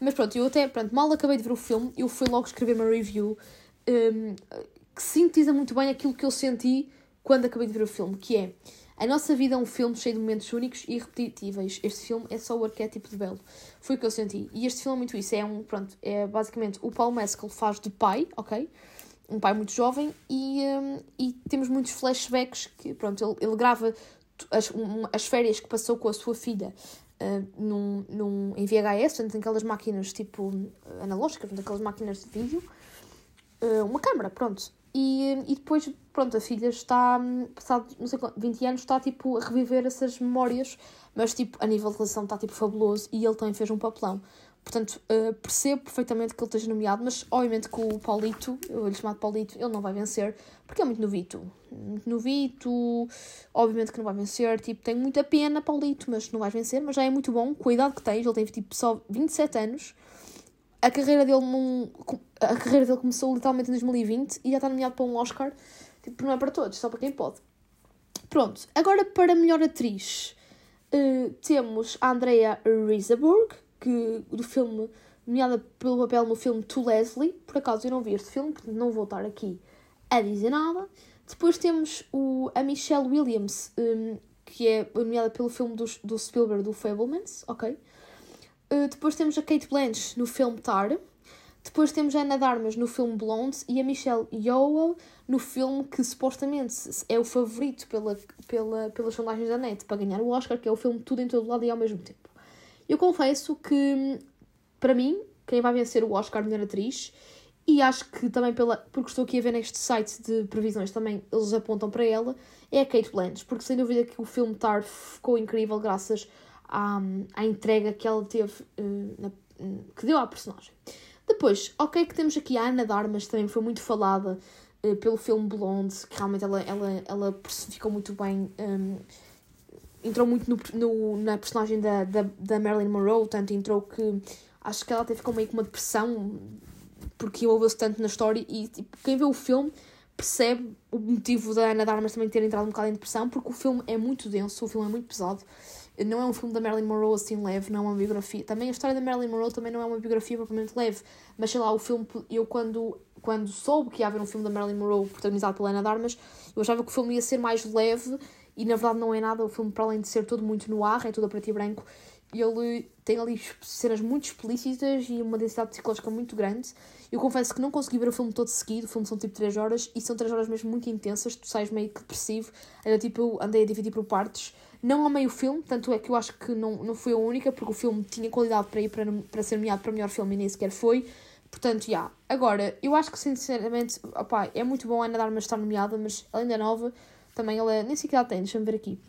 Mas pronto, eu até, pronto, mal acabei de ver o filme, eu fui logo escrever uma review que sintetiza muito bem aquilo que eu senti quando acabei de ver o filme, que é a nossa vida é um filme cheio de momentos únicos e irrepetíveis. Este filme é só o arquétipo de belo. Foi o que eu senti. E este filme é muito isso. É um, pronto, é basicamente o Paul Mescal faz de pai, ok? Um pai muito jovem e, um, e temos muitos flashbacks que, pronto, ele, ele grava as, um, as férias que passou com a sua filha uh, num, num, em VHS, portanto, aquelas máquinas tipo analógicas, aquelas máquinas de vídeo. Uh, uma câmera, pronto. E, e depois, pronto, a filha está, passado, não sei quanto, 20 anos, está, tipo, a reviver essas memórias, mas, tipo, a nível de relação está, tipo, fabuloso e ele também fez um papelão. Portanto, uh, percebo perfeitamente que ele esteja nomeado, mas, obviamente, que o Paulito, eu lhe chamado Paulito, ele não vai vencer, porque é muito novito. Muito novito, obviamente que não vai vencer, tipo, tenho muita pena, Paulito, mas não vai vencer, mas já é muito bom, cuidado que tens, ele tem, tipo, só 27 anos, a carreira dele a carreira dele começou literalmente em 2020 e já está nomeado para um Oscar. Tipo, não é para todos, só para quem pode. Pronto, agora para melhor atriz uh, temos a Andrea Riseborough, que do filme, nomeada pelo papel no filme To Leslie. Por acaso eu não vi este filme, portanto não vou estar aqui a dizer nada. Depois temos o, a Michelle Williams, um, eh, que é nomeada pelo filme do, do Spielberg, do Fablemans, ok? Uh, depois temos a Kate Blanchett no filme Tar. Depois temos a Ana Darmas no filme Blonde e a Michelle Yeoh no filme que supostamente é o favorito pela, pela, pelas sondagens da net para ganhar o Oscar, que é o filme Tudo em Todo Lado e ao mesmo tempo. Eu confesso que, para mim, quem vai vencer o Oscar melhor atriz, e acho que também pela, porque estou aqui a ver neste site de previsões também, eles apontam para ela, é a Kate Blanchett, porque sem dúvida que o filme Tar ficou incrível graças à, à entrega que ela teve, uh, na, que deu à personagem. Depois, ok que temos aqui a Ana Darmas, também foi muito falada uh, pelo filme Blonde, que realmente ela, ela, ela personificou muito bem, um, entrou muito no, no, na personagem da, da, da Marilyn Monroe, tanto entrou que acho que ela até ficou meio com uma depressão, porque envolveu-se tanto na história, e tipo, quem vê o filme percebe o motivo da Ana Darmas também ter entrado um bocado em depressão, porque o filme é muito denso, o filme é muito pesado, não é um filme da Marilyn Monroe assim leve, não é uma biografia. Também a história da Marilyn Monroe também não é uma biografia propriamente leve, mas sei lá, o filme, eu quando, quando soube que ia haver um filme da Marilyn Monroe protagonizado pela Ana Darmas, eu achava que o filme ia ser mais leve e na verdade não é nada. O filme, para além de ser todo muito no ar, é tudo a preto e branco, ele tem ali cenas muito explícitas e uma densidade psicológica muito grande. Eu confesso que não consegui ver o filme todo seguido, o filme são tipo 3 horas e são 3 horas mesmo muito intensas, tu sais meio que depressivo. Era tipo, andei a dividir por partes não amei o filme, tanto é que eu acho que não, não fui a única, porque o filme tinha qualidade para ir para, para ser nomeado para melhor filme e nem sequer foi. Portanto, já. Yeah. Agora, eu acho que sinceramente, opá, é muito bom a Ana Darmas estar nomeada, mas ela ainda é nova, também ela nem sei que ela tem, deixa-me ver aqui.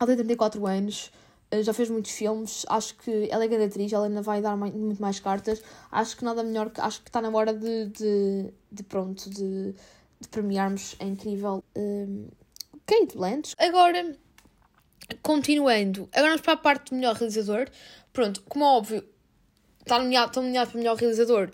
Ela tem 34 anos, eh, já fez muitos filmes, acho que ela é grande atriz, ela ainda vai dar muito mais cartas. Acho que nada melhor, acho que está na hora de, de, de pronto, de, de premiarmos a incrível um, Kate Blanchett. Agora, Continuando, agora vamos para a parte do melhor realizador. Pronto, como é óbvio, está nomeado, estão nomeados para melhor realizador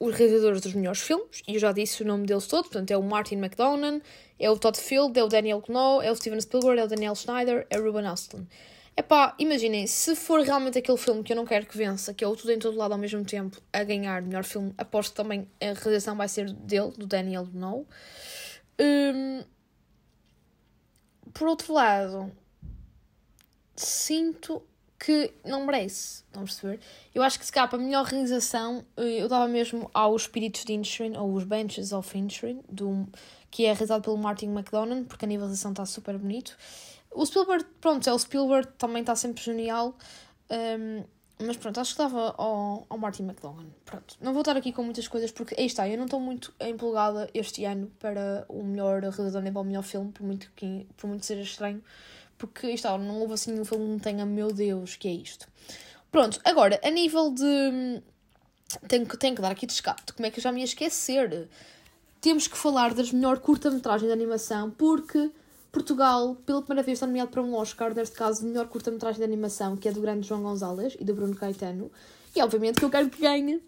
os realizadores dos melhores filmes, e eu já disse o nome deles todos, portanto é o Martin McDonagh, é o Todd Field, é o Daniel Kno, é o Steven Spielberg, é o Daniel Schneider, é o Ruben Östlund. Epá, imaginem, se for realmente aquele filme que eu não quero que vença, que é o Tudo em Todo Lado ao mesmo tempo, a ganhar melhor filme, aposto que também a realização vai ser dele, do Daniel No. Hum, por outro lado, sinto que não merece, vamos perceber? Eu acho que se calhar a melhor realização, eh, eu dava mesmo aos Espíritos de Inisherin, ou os Benches of Inisherin, do, que é realizado pelo Martin McDonagh, porque a nivelação está super bonito. O Spielberg, pronto, é o Spielberg, também está sempre genial. Um, mas pronto, acho que dava ao, ao Martin McDonagh. Pronto, não vou estar aqui com muitas coisas porque aí está, eu não estou muito empolgada este ano para o melhor realizador nem para o melhor filme, por muito que por muito seja estranho, porque está, não houve assim um filme que tenha, meu Deus, que é isto. Pronto, agora, a nível de. Tenho que, tenho que dar aqui descarte, como é que eu já me ia esquecer? Temos que falar das melhor curta-metragem de animação porque Portugal, pela primeira vez, está nomeado para um Oscar, neste caso, de melhor curta-metragem de animação, que é do grande João Gonzalez e do Bruno Caetano. E, obviamente, que eu quero que ganhe uh,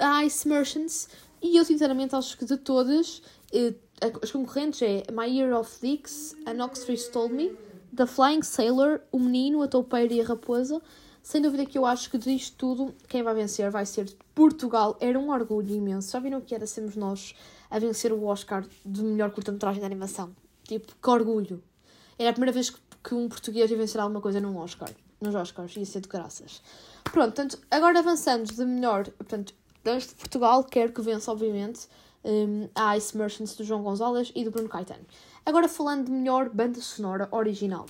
a Ice Merchants. E eu, sinceramente, acho que de todas, uh, as concorrentes é My Year of Dicks, A Oxford Told Me, The Flying Sailor, O Menino, A Toupeira e a Raposa. Sem dúvida que eu acho que disto tudo, quem vai vencer vai ser Portugal. Era um orgulho imenso. Já viram que era sermos nós a vencer o Oscar de melhor curta-metragem de animação? Tipo, que orgulho. Era a primeira vez que, que um português ia vencer alguma coisa num Oscar. Nos Oscars, ia ser de graças. Pronto, portanto, agora avançando de melhor. Portanto, de Portugal, quero que vença, obviamente, um, a Ice Merchants do João Gonzalez e do Bruno Caetano. Agora falando de melhor banda sonora original.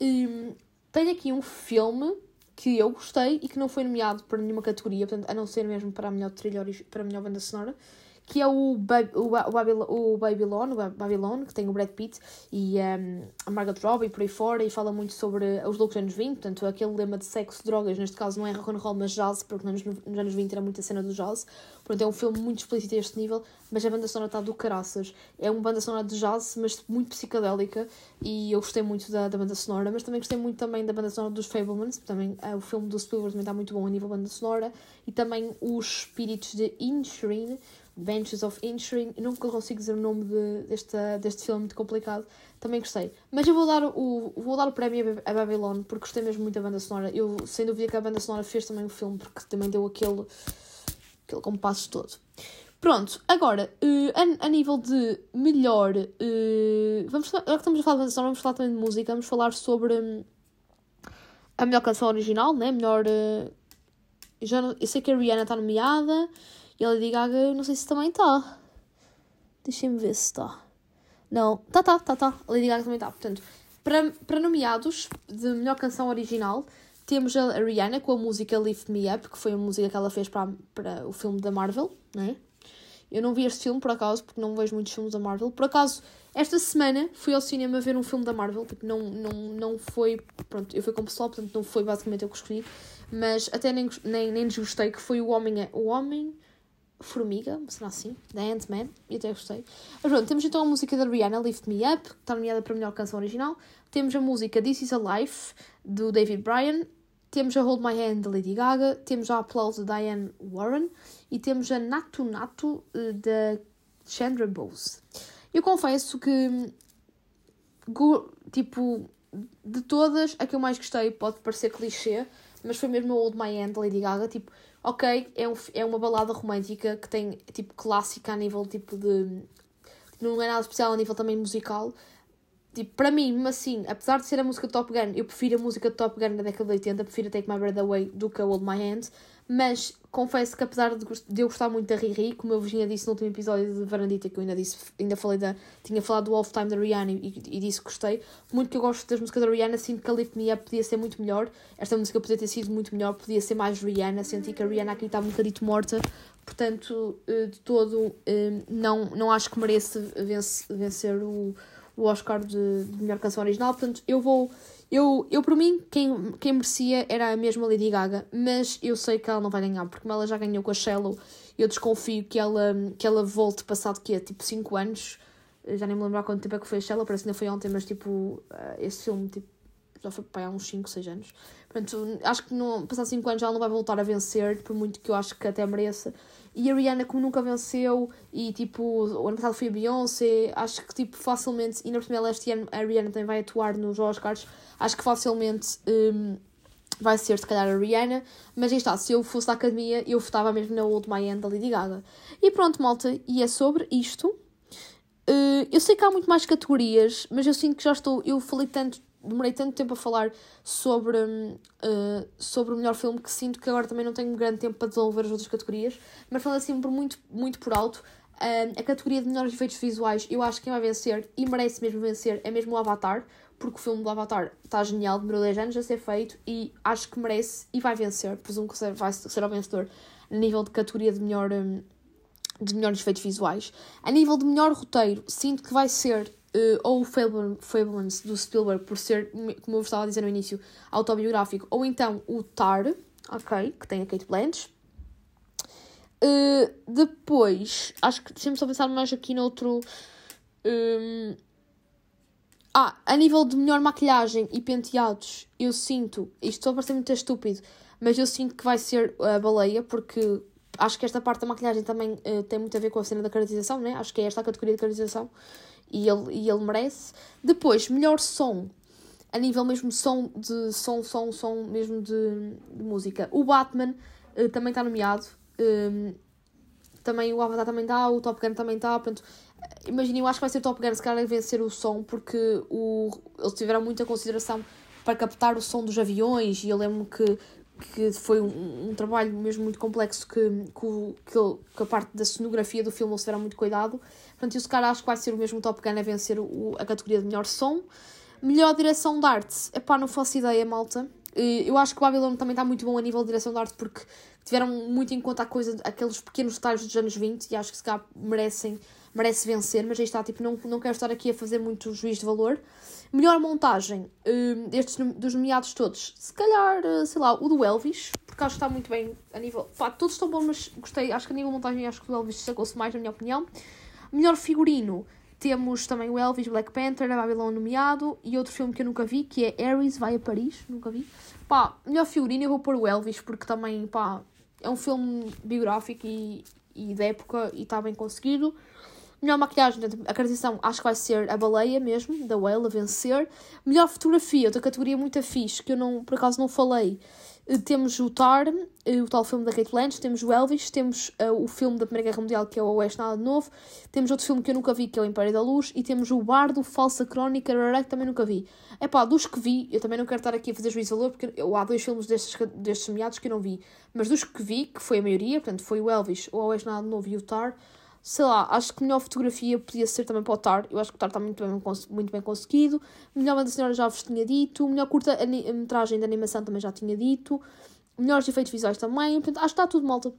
Um, tenho aqui um filme que eu gostei e que não foi nomeado para nenhuma categoria, portanto, a não ser mesmo para a melhor trilha, para a melhor banda sonora, que é o, ba o, ba o, Babylon, o Babylon, Babylon, que tem o Brad Pitt e um, a Margot Robbie por aí fora, e fala muito sobre os loucos anos 20, portanto, aquele lema de sexo, drogas, neste caso não é rock and roll, mas jazz, porque nos, nos anos 20 era muita cena do jazz. Pronto, é um filme muito explícito a este nível, mas a banda sonora está do caraças. É uma banda sonora de jazz, mas muito psicadélica, e eu gostei muito da, da banda sonora, mas também gostei muito também da banda sonora dos Fablemans, também uh, o filme do Spielberg também está muito bom a nível banda sonora, e também os espíritos de Inisherin, Benches of Inisherin, eu nunca consigo dizer o nome de, deste, deste filme muito complicado, também gostei. Mas eu vou dar o, vou dar o prémio a Babylon, porque gostei mesmo muito da banda sonora. Eu, sem dúvida que a banda sonora fez também o filme, porque também deu aquele, aquele compasso todo. Pronto, agora, uh, a, a, nível de melhor. Uh, vamos, agora que estamos a falar de banda sonora, vamos falar também de música, vamos falar sobre um, a melhor canção original, né? Melhor. Uh, já não, eu sei que a Rihanna está nomeada. E a Lady Gaga, eu não sei se também está. Deixem-me ver se está. Não, tá, tá, tá, tá. A Lady Gaga também está. Portanto, para, para nomeados de melhor canção original, temos a Rihanna com a música Lift Me Up, que foi a música que ela fez para, para o filme da Marvel, né? Eu não vi este filme por acaso, porque não vejo muitos filmes da Marvel. Por acaso, esta semana fui ao cinema ver um filme da Marvel, porque não, não, não foi. Pronto, eu fui com o pessoal, portanto não foi basicamente eu que escolhi. Mas até nem, nem, nem desgostei, que foi o Homem. O Homem Formiga, será assim, da Ant-Man, e até gostei. Mas pronto, temos então a música da Rihanna, Lift Me Up, que está nomeada para a melhor canção original. Temos a música This Is a Life, do David Bryan. Temos a Hold My Hand, da Lady Gaga. Temos a Applause, da Diane Warren. E temos a Natu Natu, eh, da Chandra Bose. Eu confesso que, tipo, de todas, a que eu mais gostei pode parecer clichê, mas foi mesmo a Hold My Hand, da Lady Gaga. Tipo, ok, é, um, é uma balada romântica que tem, tipo, clássica a nível, tipo, de... Não é nada especial a nível também musical. Tipo, para mim, mesmo assim, apesar de ser a música Top Gun, eu prefiro a música Top Gun da década de 80, prefiro Take My Breath Away do que a Hold My Hand. Mas confesso que apesar de, eu gostar muito da Riri, como eu vos tinha disse no último episódio de Varandita, que eu ainda disse, ainda falei da. tinha falado do Off Time da Rihanna e, e disse que gostei. Muito que eu gosto das músicas da Rihanna, sinto que a Lift Me Up podia ser muito melhor. Esta música podia ter sido muito melhor, podia ser mais Rihanna. Senti que a Rihanna aqui estava um bocadito morta, portanto, eh, de todo, eh, não, não acho que mereça vencer o, o Oscar de, de melhor canção original. Portanto, eu vou eu, eu por mim, quem, quem merecia era a mesma Lady Gaga, mas eu sei que ela não vai ganhar, porque como ela já ganhou com a Shallow, eu desconfio que ela, que ela volte passado que é tipo 5 anos. Já nem me lembro há quanto tempo é que foi a Shallow, parece que ainda foi ontem, mas tipo, eh, esse filme tipo, já foi para há uns 5, 6 anos. Portanto, acho que no, passado 5 anos ela não vai voltar a vencer, por muito que eu acho que até mereça. E a Rihanna, como nunca venceu, e tipo, o ano passado foi a Beyoncé, acho que tipo, facilmente, e na primeira este ano a Rihanna também vai atuar nos Oscars, acho que facilmente um, vai ser se calhar a Rihanna, mas aí está, se eu fosse da academia, eu votava mesmo na Old My da Lady Gaga. E pronto, malta, e é sobre isto. Uh, eu sei que há muito mais categorias, mas eu sinto que já estou. Eu falei tanto, demorei tanto tempo a falar sobre, uh, sobre o melhor filme que sinto que agora também não tenho grande tempo para desenvolver as outras categorias, mas falando assim por muito, muito por alto. Uh, a categoria de melhores efeitos visuais, eu acho que quem vai vencer e merece mesmo vencer é mesmo o Avatar, porque o filme do Avatar está genial, demorou 10 anos a ser feito e acho que merece e vai vencer. Presumo que vai ser o vencedor a nível de categoria de melhor. Um, de melhores efeitos visuais. A nível de melhor roteiro, sinto que vai ser uh, ou o Fablemans do Spielberg, por ser, como eu estava a dizer no início, autobiográfico, ou então o Tar, ok, que tem a Kate Blanchett. Uh, depois, acho que deixa-me só pensar mais aqui noutro. Um, ah, a nível de melhor maquilhagem e penteados, eu sinto, isto só parece muito estúpido, mas eu sinto que vai ser a baleia, porque acho que esta parte da maquilhagem também uh, tem muito a ver com a cena da caracterização, né? Acho que é esta a categoria de caracterização e ele, e ele merece. Depois, melhor som, a nível mesmo som de som, som, som mesmo de, de música. O Batman uh, também está nomeado. Um, também o Avatar também está, o Top Gun também está. Portanto, imaginem, eu acho que vai ser o Top Gun se calhar vencer o som, porque o, eles tiveram muita consideração para captar o som dos aviões e eu lembro que que foi um, um, trabalho mesmo muito complexo que, que, que, a parte da cenografia do filme eles tiveram muito cuidado. Portanto, eu se calhar acho que vai ser o mesmo Top Gun a vencer o, a categoria de melhor som. Melhor direção de arte, epá, não faço ideia, malta. Eu acho que o Babylon também está muito bom a nível de direção de arte porque tiveram muito em conta a coisa, aqueles pequenos detalhes dos anos 20 e acho que se calhar merecem, merece vencer, mas aí está, tipo, não, não quero estar aqui a fazer muito juízo de valor. Melhor montagem uh, destes dos nomeados todos, se calhar, uh, sei lá, o do Elvis, porque acho que está muito bem a nível. Pá, todos estão bons, mas gostei. Acho que a nível montagem, acho que o Elvis sacou-se mais, na minha opinião. Melhor figurino, temos também o Elvis, Black Panther, a Babylon nomeado e outro filme que eu nunca vi, que é Ares vai a Paris, nunca vi. Pá, melhor figurino eu vou pôr o Elvis, porque também, pá, é um filme biográfico e, e da época e está bem conseguido. Melhor maquilhagem, a caracterização acho que vai ser a baleia mesmo, da Whale, a vencer. Melhor fotografia, outra categoria muito fixe, que eu não, por acaso não falei. Eh, temos o Tar, eh, o tal filme da Kate Blanchett, temos o Elvis, temos uh, o filme da Primeira Guerra Mundial, que é o Oeste Nada de Novo, temos outro filme que eu nunca vi, que é o Império da Luz, e temos o Bardo, Falsa Crónica, que também nunca vi. É pá, dos que vi, eu também não quero estar aqui a fazer juízo de valor, porque eu, há dois filmes destes, destes meados que eu não vi, mas dos que vi, que foi a maioria, portanto foi o Elvis, o Oeste Nada de Novo e o Tar, sei lá, acho que melhor fotografia podia ser também para o Tar. Eu acho que o Tar está muito bem, muito bem conseguido. Melhor banda sonora já vos tinha dito. Melhor curta-metragem de animação também já tinha dito. Melhores efeitos visuais também. Portanto, acho que está tudo, malta.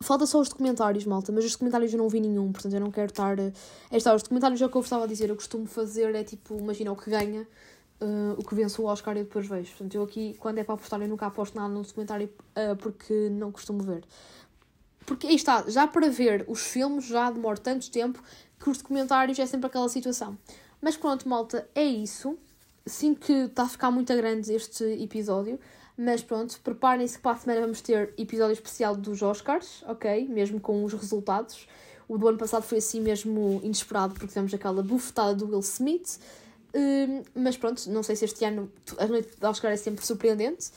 Falta só os documentários, malta, mas os documentários eu não vi nenhum, portanto eu não quero estar. É os documentários é o que eu estava a dizer, eu costumo fazer, é tipo, imagina o que ganha, uh, o que vence o Oscar e depois vejo. Portanto, eu aqui, quando é para apostar, eu nunca aposto nada num documentário uh, porque não costumo ver. Porque aí está, já para ver os filmes já demora tanto tempo que os documentários é sempre aquela situação. Mas pronto, malta, é isso. Sinto que está a ficar muito grande este episódio. Mas pronto, preparem-se que para a semana vamos ter episódio especial dos Oscars, ok? Mesmo com os resultados. O do ano passado foi assim mesmo inesperado, porque tivemos aquela bufetada do Will Smith. Uh, mas pronto, não sei se este ano a noite de Oscar é sempre surpreendente.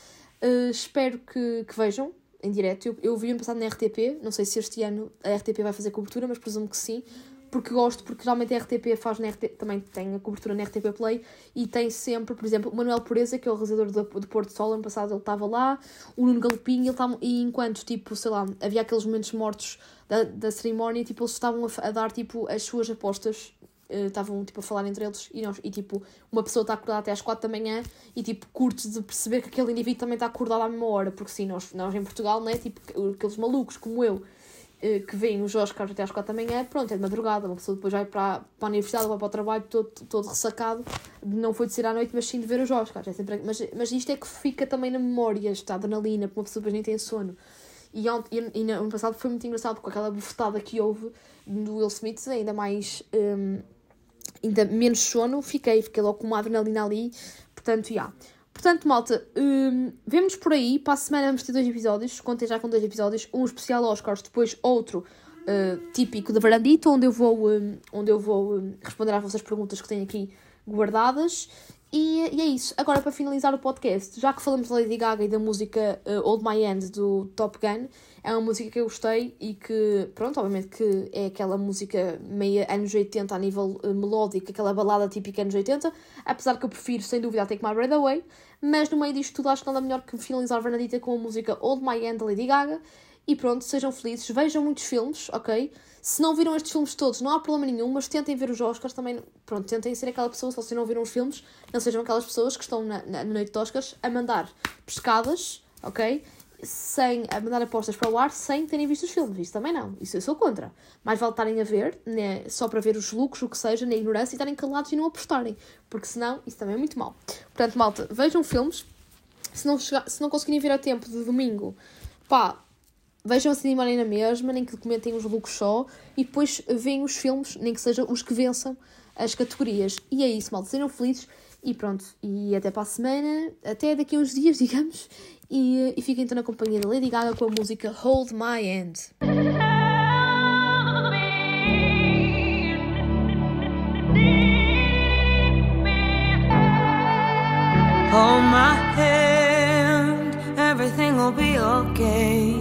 Uh, espero que, que vejam em direto. Eu, eu vi ano passado na RTP, não sei se este ano a RTP vai fazer cobertura, mas presumo que sim, porque gosto, porque realmente a RTP faz na RTP, também tem a cobertura na RTP Play e tem sempre, por exemplo, o Manuel Pureza, que é o realizador do, do Porto Sol, ano passado ele estava lá, o Nuno Galopim, ele tava, e enquanto, tipo, sei lá, havia aqueles momentos mortos da, da cerimónia, tipo, eles estavam a, a dar, tipo, as suas apostas eh, estavam tipo a falar entre eles e nós e tipo uma pessoa está acordada até às 4 da manhã e tipo curte de perceber que aquele indivíduo também está acordado à mesma hora porque sim nós nós em Portugal né tipo aqueles malucos como eu eh, que veem os Oscars até às 4 da manhã pronto é de madrugada uma pessoa depois vai para, para a universidade vai para o trabalho todo, todo ressacado não foi de ser à noite mas sim de ver os Oscars é sempre, mas, mas isto é que fica também na memória esta adrenalina porque uma pessoa depois nem tem sono. E, e, e no ano passado foi muito engraçado com aquela bufetada que houve do Will Smith ainda mais um, ainda menos sono, fiquei, fiquei logo com uma adrenalina ali, portanto, já. Yeah. Portanto, malta, um, vemos por aí. Para a semana vamos ter dois episódios. Contei já com dois episódios. Um especial Oscars, depois outro uh, típico da Verandita, onde eu vou, um, onde eu vou um, responder às vossas perguntas que tenho aqui guardadas. E, e, é isso. Agora, para finalizar o podcast, já que falamos da Lady Gaga e da música uh, Old My End do Top Gun, é uma música que eu gostei e que, pronto, obviamente que é aquela música meia anos 80 a nível uh, melódico, aquela balada típica anos 80, apesar que eu prefiro, sem dúvida, a Take My Breath Away, mas no meio disto tudo acho que nada melhor que finalizar a Vernadita com a música Old My End da Lady Gaga. E pronto, sejam felizes, vejam muitos filmes, ok? Se não viram estes filmes todos, não há problema nenhum, mas tentem ver os Oscars também. Pronto, tentem ser aquela pessoa, se vocês não viram os filmes, não sejam aquelas pessoas que estão na, na noite de Oscars a mandar pescadas, ok? Sem, a mandar apostas para o ar sem terem visto os filmes. Isso também não. Isso eu sou contra. Mais vale estarem a ver, né, só para ver os lucros, o que seja, na ignorância e estarem calados e não apostarem. Porque senão, isso também é muito mal. Portanto, malta, vejam filmes. Se não, chegar, se não conseguirem vir a tempo de domingo, pá, vejam se animarem na mesma, nem que documentem os looks só, e depois veem os filmes, nem que sejam os que vençam as categorias. E é isso, malta, sejam felizes e pronto. E até para a semana, até daqui a uns dias, digamos, e, e fiquem então na companhia da Lady Gaga com a música Hold My Hand. Hold my hand, everything will be okay.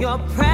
Your presence.